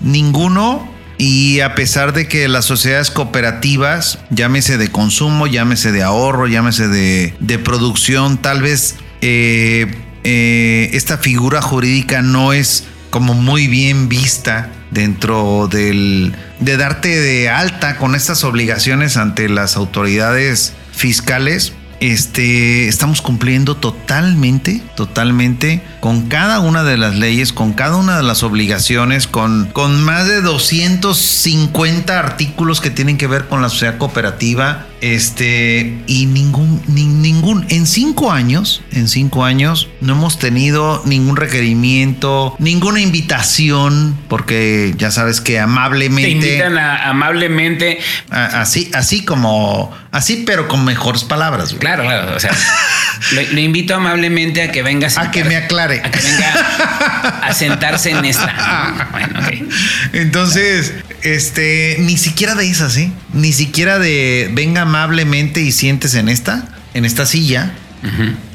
Ninguno. Y a pesar de que las sociedades cooperativas, llámese de consumo, llámese de ahorro, llámese de, de producción, tal vez eh, eh, esta figura jurídica no es como muy bien vista dentro del de darte de alta con estas obligaciones ante las autoridades fiscales este, estamos cumpliendo totalmente, totalmente con cada una de las leyes, con cada una de las obligaciones, con, con más de 250 artículos que tienen que ver con la sociedad cooperativa. Este, y ningún, ni- ningún, en cinco años, en cinco años, no hemos tenido ningún requerimiento, ninguna invitación, porque ya sabes que Te amablemente. invitan a- amablemente... a- así, así como, así, pero con mejores palabras. güey. Claro, claro. O sea, [LAUGHS] lo, lo invito amablemente a que venga A que me aclare. A que venga a sentarse en esta. Bueno, ok. Entonces, este, ni siquiera de esas, ¿eh? Ni siquiera de venga amablemente y sientes en esta, en esta silla.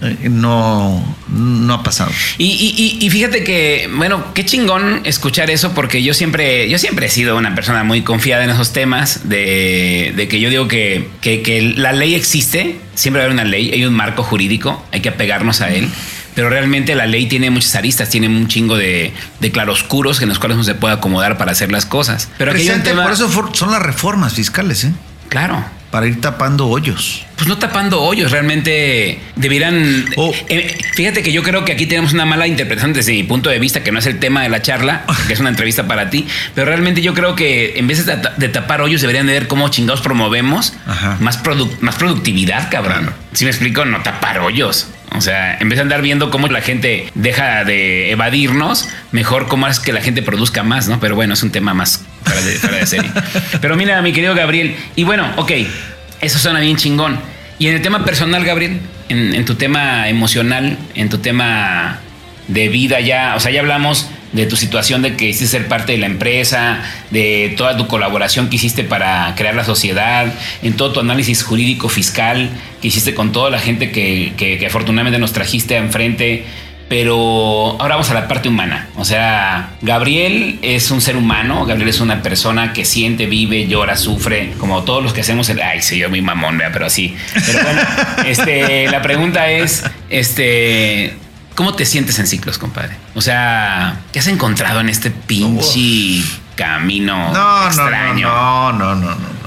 eh, No, no ha pasado. Y, y- y- fíjate que, bueno, qué chingón escuchar eso porque yo siempre, yo siempre he sido una persona muy confiada en esos temas de, de que yo digo que, que- que la ley existe, siempre va a haber una ley, hay un marco jurídico, hay que apegarnos a él. Pero realmente la ley tiene muchas aristas, tiene un chingo de, de claroscuros en los cuales no se puede acomodar para hacer las cosas. Pero tema- por eso son las reformas fiscales, ¿eh? Claro. Para ir tapando hoyos. Pues no tapando hoyos, realmente debieran... Oh. Eh, fíjate que yo creo que aquí tenemos una mala interpretación desde mi punto de vista, que no es el tema de la charla, [LAUGHS] que es una entrevista para ti, pero realmente yo creo que en vez de, ta- de tapar hoyos deberían de ver cómo chingados promovemos Ajá. más, produ- más productividad, cabrón. Si me explico, no tapar hoyos. O sea, en vez de andar viendo cómo la gente deja de evadirnos, mejor cómo es que la gente produzca más, ¿no? Pero bueno, es un tema más Pero mira, mi querido Gabriel, y bueno, ok, eso suena bien chingón. Y en el tema personal, Gabriel, en, en tu tema emocional, en tu tema de vida ya, o sea, ya hablamos de tu situación de que hiciste ser parte de la empresa, de toda tu colaboración que hiciste para crear la sociedad, en todo tu análisis jurídico fiscal que hiciste con toda la gente que, que- que afortunadamente nos trajiste enfrente. Pero ahora vamos a la parte humana. O sea, Gabriel es un ser humano, Gabriel es una persona que siente, vive, llora, sufre, como todos los que hacemos el... Ay, sí, yo muy mamón, ¿verdad? pero así. Pero bueno, [LAUGHS] este, la pregunta es, este, ¿cómo te sientes en ciclos, compadre? O sea, ¿qué has encontrado en este pinche camino No, no, extraño? no, no, no, no, no.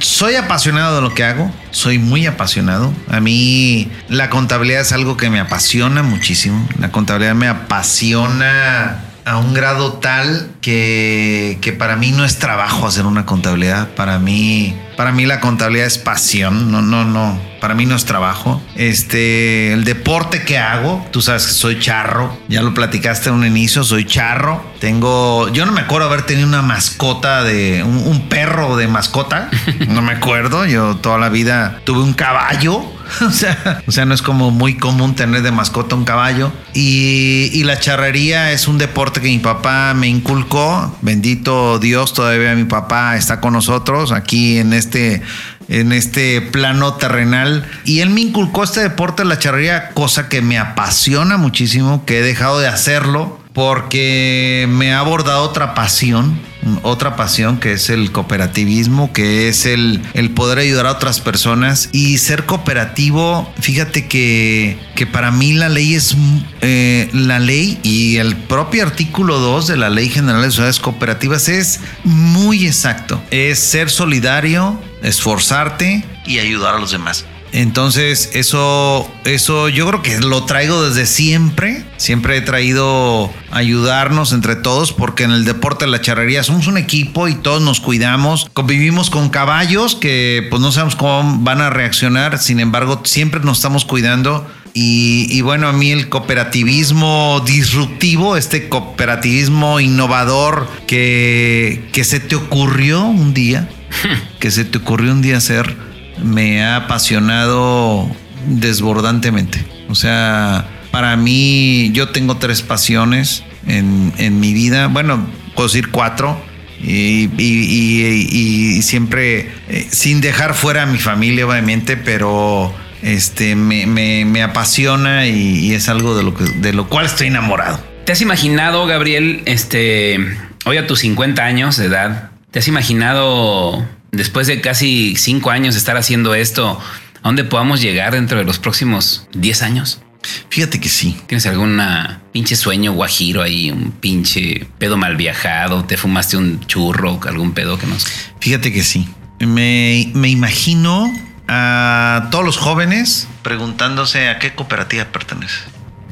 Soy apasionado de lo que hago, soy muy apasionado. A mí la contabilidad es algo que me apasiona muchísimo. La contabilidad me apasiona a un grado tal que, que, para mí no es trabajo hacer una contabilidad. Para mí, para mí la contabilidad es pasión. No, no, no. Para mí no es trabajo. Este, el deporte que hago, tú sabes que soy charro. Ya lo platicaste en un inicio, soy charro. Tengo, yo no me acuerdo haber tenido una mascota de un, un perro de mascota. [LAUGHS] No me acuerdo. Yo toda la vida tuve un caballo [LAUGHS] o sea, o sea, no es como muy común tener de mascota un caballo. Y, la charrería es un deporte que mi papá me inculcó. Bendito Dios, todavía mi papá está con nosotros aquí en este en este plano terrenal. Y él me inculcó este deporte, la charrería, cosa que me apasiona muchísimo, que he dejado de hacerlo porque me ha abordado otra pasión, otra pasión que es el cooperativismo, que es el, el poder ayudar a otras personas y ser cooperativo, fíjate que, que para mí la ley es eh, la ley y el propio artículo 2 de la Ley General de Sociedades Cooperativas es muy exacto, es ser solidario, esforzarte y ayudar a los demás. Entonces, eso, eso yo creo que lo traigo desde siempre. Siempre he traído ayudarnos entre todos, porque en el deporte de la charrería somos un equipo y todos nos cuidamos. Convivimos con caballos que pues no sabemos cómo van a reaccionar. Sin embargo, siempre nos estamos cuidando. Y, y, bueno, a mí el cooperativismo disruptivo, este cooperativismo innovador que, que se te ocurrió un día, [LAUGHS] que se te ocurrió un día hacer me ha apasionado desbordantemente. O sea, para mí yo tengo tres pasiones en, en mi vida. Bueno, puedo decir cuatro. Y, y, y, siempre eh, sin dejar fuera a mi familia, obviamente, pero este me, me, me apasiona y, es algo de lo, que, de lo cual estoy enamorado. ¿Te has imaginado, Gabriel, este, hoy a tus 50 años de edad, ¿te has imaginado después de casi cinco años de estar haciendo esto, ¿a dónde podamos llegar dentro de los próximos 10 años? Fíjate que sí. ¿Tienes alguna pinche sueño guajiro ahí, un pinche pedo mal viajado? ¿Te fumaste un churro, algún pedo que nos... Fíjate que sí. Me, me imagino a todos los jóvenes preguntándose a qué cooperativa pertenece,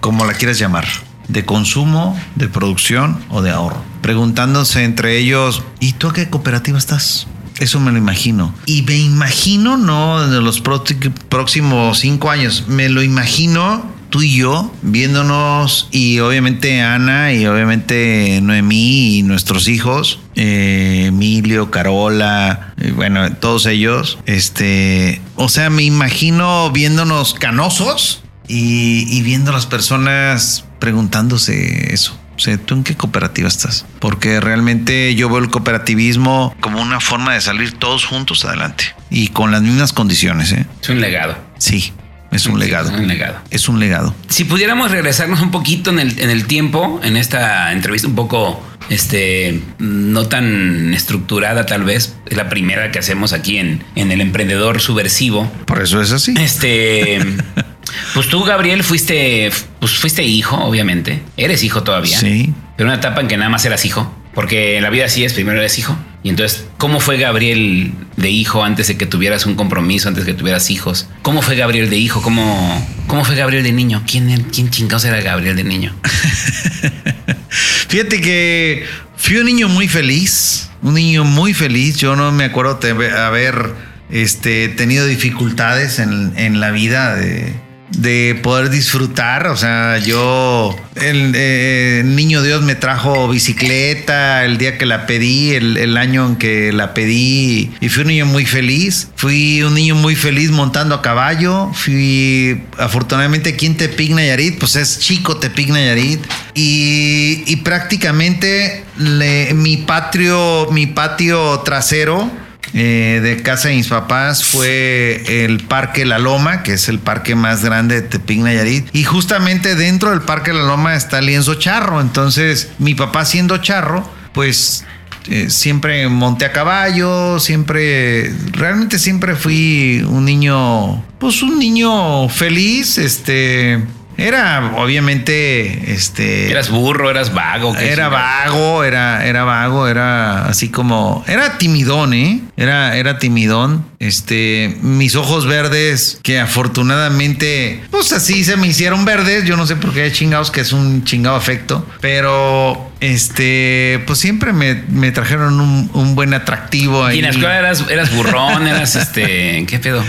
como la quieras llamar, de consumo, de producción o de ahorro. Preguntándose entre ellos, ¿y tú a qué cooperativa estás? Eso me lo imagino. Y me imagino, no de los próximos cinco años, me lo imagino tú y yo viéndonos y obviamente Ana y obviamente Noemí y nuestros hijos, eh, Emilio, Carola, eh, bueno, todos ellos, este, o sea, me imagino viéndonos canosos y, y viendo a las personas preguntándose eso. O sea, ¿tú en qué cooperativa estás? Porque realmente yo veo el cooperativismo como una forma de salir todos juntos adelante y con las mismas condiciones. ¿eh? Es un legado. Sí. Es un legado. Es un legado. Es un legado. Si pudiéramos regresarnos un poquito en el, en el tiempo, en esta entrevista un poco este, no tan estructurada tal vez, es la primera que hacemos aquí en, en El Emprendedor Subversivo. Por eso es así. Este, [LAUGHS] pues tú, Gabriel, fuiste, pues fuiste hijo, obviamente. Eres hijo todavía. Sí. Pero una etapa en que nada más eras hijo. Porque en la vida así es, primero eres hijo. Y entonces, ¿cómo fue Gabriel de hijo antes de que tuvieras un compromiso, antes de que tuvieras hijos? ¿Cómo fue Gabriel de hijo? ¿Cómo, cómo fue Gabriel de niño? ¿Quién, quién chingados era Gabriel de niño? [LAUGHS] Fíjate que fui un niño muy feliz, un niño muy feliz. Yo no me acuerdo haber este, tenido dificultades en, en la vida de de poder disfrutar. O sea, yo, el, eh, niño Dios me trajo bicicleta el día que la pedí, el, año en que la pedí, y fui un niño muy feliz. Fui un niño muy feliz montando a caballo. Fui, afortunadamente, aquí en Tepic Nayarit, pues es chico Tepic Nayarit. Y, y prácticamente mi patrio, mi patio trasero eh, de casa de mis papás fue el Parque La Loma, que es el parque más grande de Tepic Nayarit. Y justamente dentro del Parque La Loma está lienzo charro. Entonces, mi papá siendo charro, pues eh, siempre monté a caballo, siempre, realmente siempre fui un niño, pues un niño feliz, este, Era, obviamente, este. ¿Eras burro, eras vago? ¿qué Era vago, era, era vago, era así como. Era timidón, ¿eh? Era, era timidón. Este. Mis ojos verdes, que afortunadamente, pues así se me hicieron verdes. Yo no sé por qué chingados, que es un chingado afecto. Pero, este. Pues siempre me, me trajeron un, un buen atractivo ahí. Y en la escuela eras, eras burrón, eras [LAUGHS] este. ¿Qué pedo?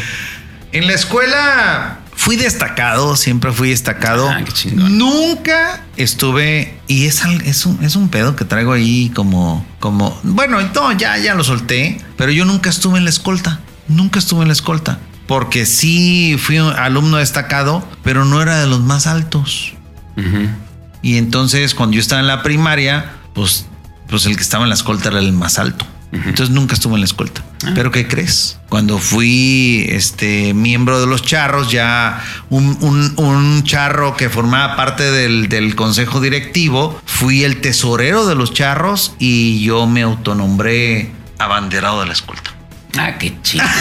En la escuela fui destacado, siempre fui destacado. Ah, qué. Nunca estuve, y es, es, un, es un pedo que traigo ahí como, como, bueno, no, ya, ya lo solté, pero yo nunca estuve en la escolta, nunca estuve en la escolta, porque sí fui un alumno destacado, pero no era de los más altos. Y entonces cuando yo estaba en la primaria, pues, pues el que estaba en la escolta era el más alto. Entonces nunca estuve en la escolta. Ah. Pero ¿qué crees? Cuando fui este miembro de los charros, ya un, un- un charro que formaba parte del, del consejo directivo, fui el tesorero de los charros y yo me autonombré abanderado de la escolta. Ah, qué chido. [LAUGHS]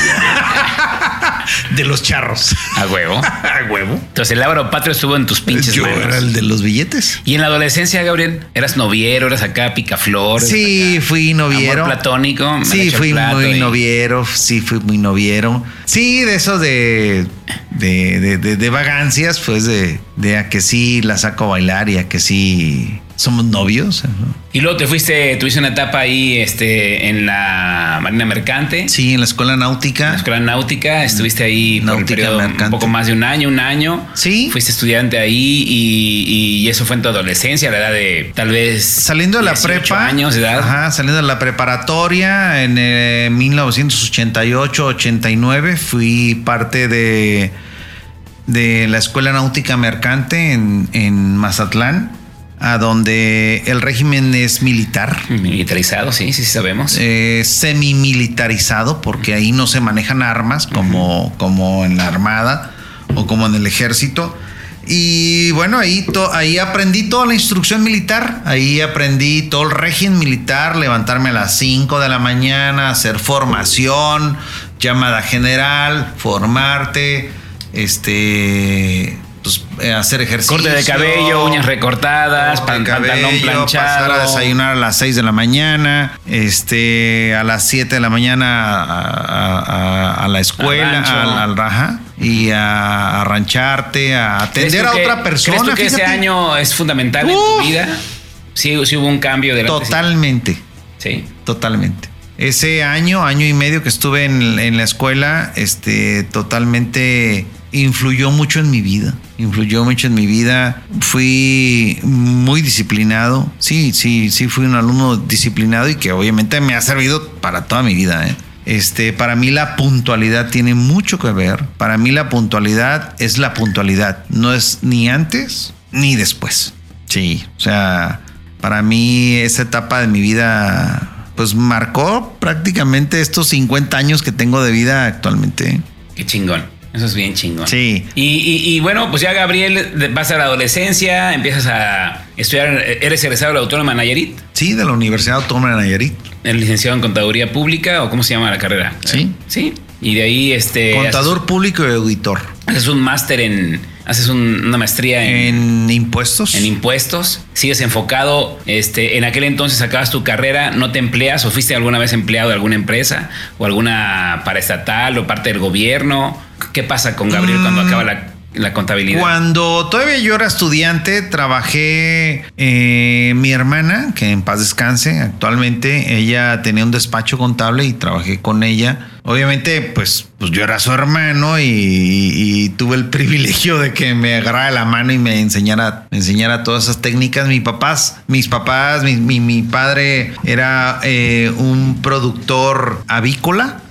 De los charros. A huevo. [LAUGHS] A huevo. Entonces el Álvaro Patrio estuvo en tus pinches Yo manos. era el de los billetes. Y en la adolescencia, Gabriel, eras noviero, eras acá picaflor. Sí, acá fui noviero. Amor platónico. Sí, fui muy y- noviero, sí, fui muy noviero. Sí, de eso de, de, de, de- de vagancias, pues de, de a que sí la saco a bailar y a que sí somos novios. Y luego te fuiste, tuviste una etapa ahí este, en la Marina Mercante. Sí, en la escuela En náutica. la escuela náutica, estuviste ahí por un Náutica periodo un poco más de un año, un año. Sí. Fuiste estudiante ahí y, y eso fue en tu adolescencia, a la edad de tal vez. Saliendo de la 18 prepa, años de edad. ajá, saliendo de la preparatoria en eh, 1988-89 fui parte de, de la Escuela Náutica Mercante en, en Mazatlán, a donde el régimen es militar. Militarizado, sí, sí, sí sabemos. eh, semi-militarizado, porque ahí no se manejan armas como, como en la Armada o como en el ejército. Y bueno, ahí, to- ahí aprendí toda la instrucción militar, ahí aprendí todo el régimen militar, levantarme a las 5 de la mañana, hacer formación, llamada general, formarte, este, pues, eh, hacer ejercicio. Corte de cabello, uñas recortadas, pan- pantalón cabello, planchado. Pasar a desayunar a las 6 de la mañana, este, a las 7 de la mañana a, a- a- a la escuela, Al raja, y a, a rancharte, a ¿Crees atender a que- otra persona. ¿Crees tú que ese año es fundamental en tu vida? Sí, sí hubo un cambio de la Totalmente, Sí. totalmente. Ese año, año y medio que estuve en, en la escuela, este, totalmente influyó mucho en mi vida. Influyó mucho en mi vida. Fui muy disciplinado. Sí, sí, sí, fui un alumno disciplinado y que obviamente me ha servido para toda mi vida. ¿eh? Este, para mí la puntualidad tiene mucho que ver. Para mí la puntualidad es la puntualidad. No es ni antes ni después. Sí, o sea, para mí esa etapa de mi vida pues marcó prácticamente estos 50 años que tengo de vida actualmente. Qué chingón. Eso es bien chingón. Sí. Y, y- y bueno, pues ya Gabriel, vas a la adolescencia, empiezas a estudiar, eres egresado de la Autónoma de Nayarit, Sí, de la Universidad Autónoma de Nayarit. eres licenciado en Contaduría Pública, o cómo se llama la carrera. Sí. Sí. Y de ahí, este. Contador público y auditor. Haces un máster en. Haces un- una maestría en, En impuestos. en impuestos, sigues enfocado, este, en aquel entonces acabas tu carrera, no te empleas o fuiste alguna vez empleado de alguna empresa o alguna paraestatal o parte del gobierno. ¿Qué pasa con Gabriel cuando Mm. acaba la, la contabilidad? Cuando todavía yo era estudiante, trabajé eh, mi hermana, que en paz descanse actualmente, ella tenía un despacho contable y trabajé con ella. Obviamente, pues, pues yo era su hermano y, y- y tuve el [LAUGHS] privilegio de que me agarrara la mano y me enseñara, me enseñara todas esas técnicas. Mis papás, mis papás, mi, mi- mi padre era eh, un productor avícola.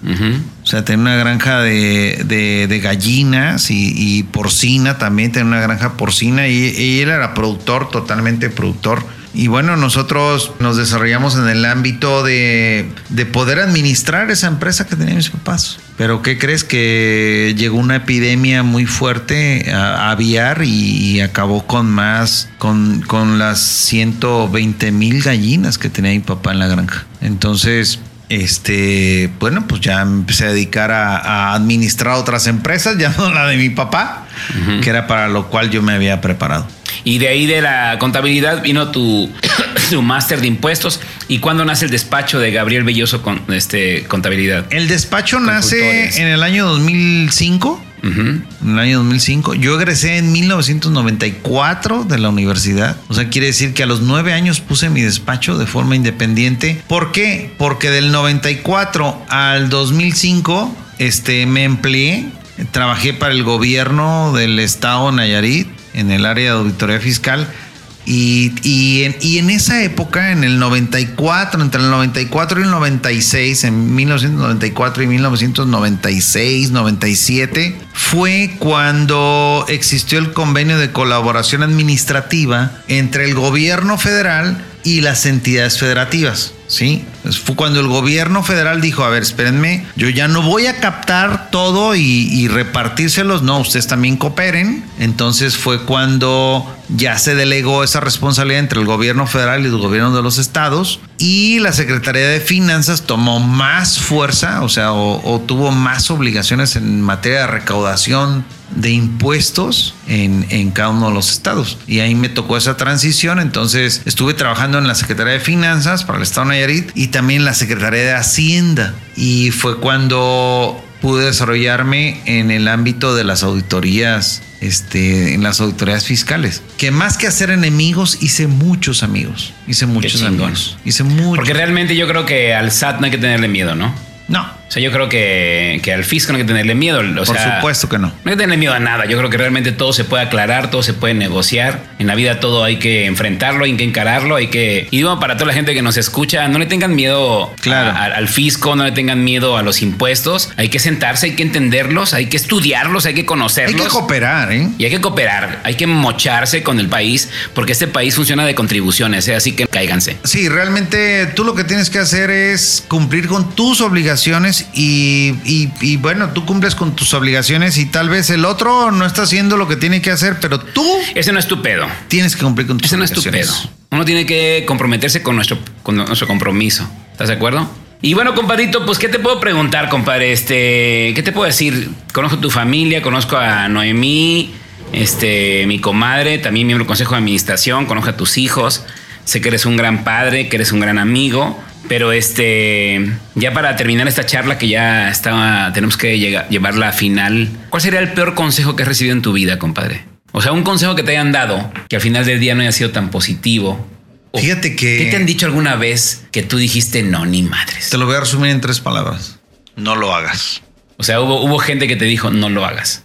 O sea, tenía una granja de, de- de gallinas y, y porcina también, tenía una granja porcina y, y él era productor, totalmente productor. Y bueno, nosotros nos desarrollamos en el ámbito de, de poder administrar esa empresa que tenían mis papás. Pero ¿qué crees? Que llegó una epidemia muy fuerte a, aviar y, y acabó con más, con, con las 120 mil gallinas que tenía mi papá en la granja. Entonces, este, bueno, pues ya empecé a dedicar a, a administrar otras empresas, [LAUGHS] ya no la de mi papá, que era para lo cual yo me había preparado. Y de ahí de la contabilidad vino tu, [COUGHS] tu máster de impuestos. ¿Y cuándo nace el despacho de Gabriel Belloso con este, Contabilidad? El despacho nace en el año 2005. En el año 2005. Yo egresé en 1994 de la universidad. O sea, quiere decir que a los nueve años puse mi despacho de forma independiente. ¿Por qué? Porque del 94 al 2005 este, me empleé. Trabajé para el gobierno del estado Nayarit en el área de auditoría fiscal. Y, y en, y en esa época, en el 94, entre el 94 y el 96, en 1994 y 1996, 97, fue cuando existió el convenio de colaboración administrativa entre el gobierno federal y las entidades federativas. Sí, fue cuando el gobierno federal dijo, a ver, espérenme, yo ya no voy a captar todo y, y repartírselos, no, ustedes también cooperen. Entonces fue cuando ya se delegó esa responsabilidad entre el gobierno federal y los gobiernos de los estados y la Secretaría de Finanzas tomó más fuerza, o sea, o, o tuvo más obligaciones en materia de recaudación de impuestos en, en cada uno de los estados. Y ahí me tocó esa transición, entonces estuve trabajando en la Secretaría de Finanzas para el estado de Nayarit y también la Secretaría de Hacienda. Y fue cuando pude desarrollarme en el ámbito de las auditorías, este, en las auditorías fiscales. Que más que hacer enemigos, hice muchos amigos. Hice muchos amigos. Hice muchos. Porque realmente yo creo que al SAT no hay que tenerle miedo, ¿no? No, O sea, yo creo que, que al fisco no hay que tenerle miedo. O por sea, supuesto que no. No hay que tenerle miedo a nada. Yo creo que realmente todo se puede aclarar, todo se puede negociar. En la vida todo hay que enfrentarlo, hay que encararlo, hay que... Y digo, para toda la gente que nos escucha, no le tengan miedo Claro. a- al fisco, no le tengan miedo a los impuestos. Hay que sentarse, hay que entenderlos, hay que estudiarlos, hay que Hay conocerlos. que cooperar, ¿eh? Y hay que cooperar, hay que mocharse con el país, porque este país funciona de contribuciones, ¿eh? así que cáiganse. Sí, realmente tú lo que tienes que hacer es cumplir con tus obligaciones y, y- y, bueno, tú cumples con tus obligaciones y tal vez el otro no está haciendo lo que tiene que hacer, pero tú Ese no es tu pedo. tienes que cumplir con tus Ese no es tu obligaciones. pedo. Uno tiene que comprometerse con nuestro, con nuestro compromiso. ¿Estás de acuerdo? Y bueno, compadrito, pues, ¿qué te puedo preguntar, compadre? Este, ¿qué te puedo decir? Conozco tu familia, conozco a Noemí, este, mi comadre, también miembro del consejo de administración, conozco a tus hijos. Sé que eres un gran padre, que eres un gran amigo. Pero este, ya para terminar esta charla que ya estaba, tenemos que llevarla a final. ¿Cuál sería el peor consejo que has recibido en tu vida, compadre? O sea, un consejo que te hayan dado que al final del día no haya sido tan positivo. O- Fíjate que- ¿Qué te han dicho alguna vez que tú dijiste no, ni madres? Te lo voy a resumir en tres palabras. No lo hagas. O sea, hubo, hubo gente que te dijo no lo hagas.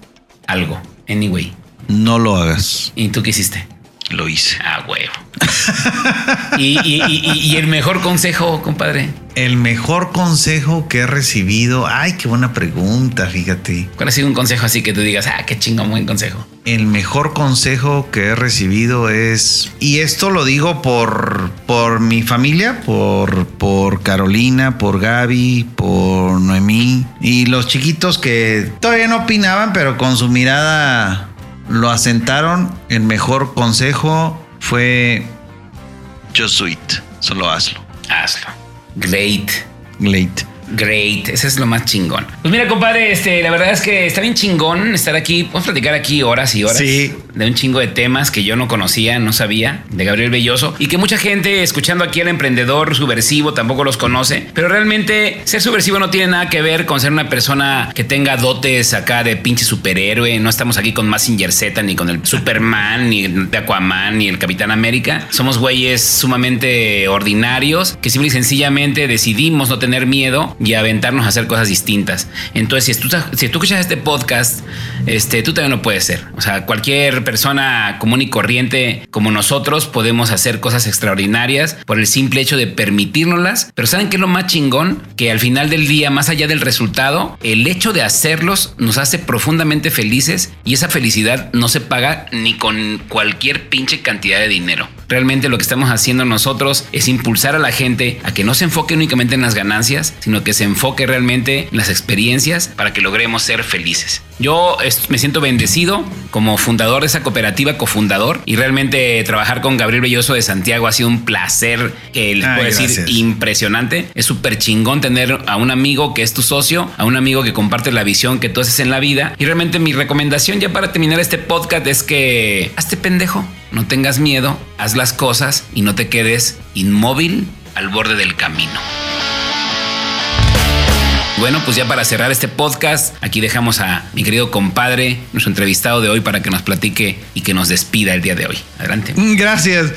Algo. Anyway. No lo hagas. ¿Y tú qué hiciste? Lo hice. Ah, huevo. [LAUGHS] y, y- y- y el mejor consejo, compadre. El mejor consejo que he recibido. Ay, qué buena pregunta, fíjate. ¿Cuál ha sido un consejo así que tú digas, ah, qué chingón, buen consejo? El mejor consejo que he recibido es, y esto lo digo por, por mi familia, por, por Carolina, por Gaby, por Noemí, y los chiquitos que todavía no opinaban, pero con su mirada lo asentaron. El mejor consejo fue, just do it, solo hazlo. Hazlo. Great. Late. Great, ese es lo más chingón. Pues mira, compadre, este, la verdad es que está bien chingón estar aquí. Podemos platicar aquí horas y horas Sí. de un chingo de temas que yo no conocía, no sabía, de Gabriel Belloso, y que mucha gente escuchando aquí al emprendedor subversivo tampoco los conoce. Pero realmente ser subversivo no tiene nada que ver con ser una persona que tenga dotes acá de pinche superhéroe. No estamos aquí con Massinger Z, ni con el Superman, ni de Aquaman, ni el Capitán América. Somos güeyes sumamente ordinarios que simple y sencillamente decidimos no tener miedo y aventarnos a hacer cosas distintas. Entonces, si tú, si tú escuchas este podcast, este, tú también lo puedes ser. O sea, cualquier persona común y corriente como nosotros podemos hacer cosas extraordinarias por el simple hecho de permitírnoslas. Pero ¿saben qué es lo más chingón? Que al final del día, más allá del resultado, el hecho de hacerlos nos hace profundamente felices y esa felicidad no se paga ni con cualquier pinche cantidad de dinero. Realmente lo que estamos haciendo nosotros es impulsar a la gente a que no se enfoque únicamente en las ganancias, sino que se enfoque realmente en las experiencias para que logremos ser felices. Yo me siento bendecido como fundador de esa cooperativa, cofundador, y realmente trabajar con Gabriel Belloso de Santiago ha sido un placer, que les puedo decir, impresionante. Es súper chingón tener a un amigo que es tu socio, a un amigo que comparte la visión que tú haces en la vida. Y realmente mi recomendación ya para terminar este podcast es que hazte pendejo, no tengas miedo, haz las cosas y no te quedes inmóvil al borde del camino. Bueno, pues ya para cerrar este podcast, aquí dejamos a mi querido compadre, nuestro entrevistado de hoy, para que nos platique y que nos despida el día de hoy. Adelante. Mm, gracias.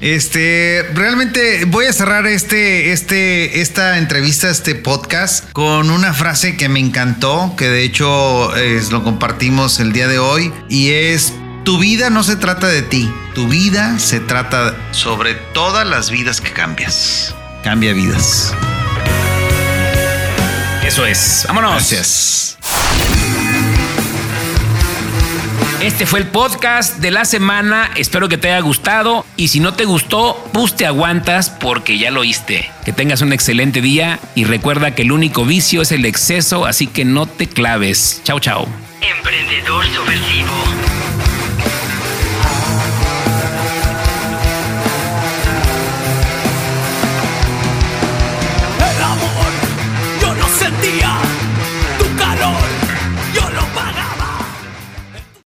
Este, realmente voy a cerrar este, este, esta entrevista, este podcast, con una frase que me encantó, que de hecho lo compartimos el día de hoy, y es tu vida no se trata de ti, tu vida se trata sobre todas las vidas que cambias. Cambia vidas. Eso es. Vámonos. Gracias. Este fue el podcast de la semana. Espero que te haya gustado. Y si no te gustó, pues te aguantas porque ya lo oíste. Que tengas un excelente día y recuerda que el único vicio es el exceso, así que no te claves. Chao, chao. Emprendedor subversivo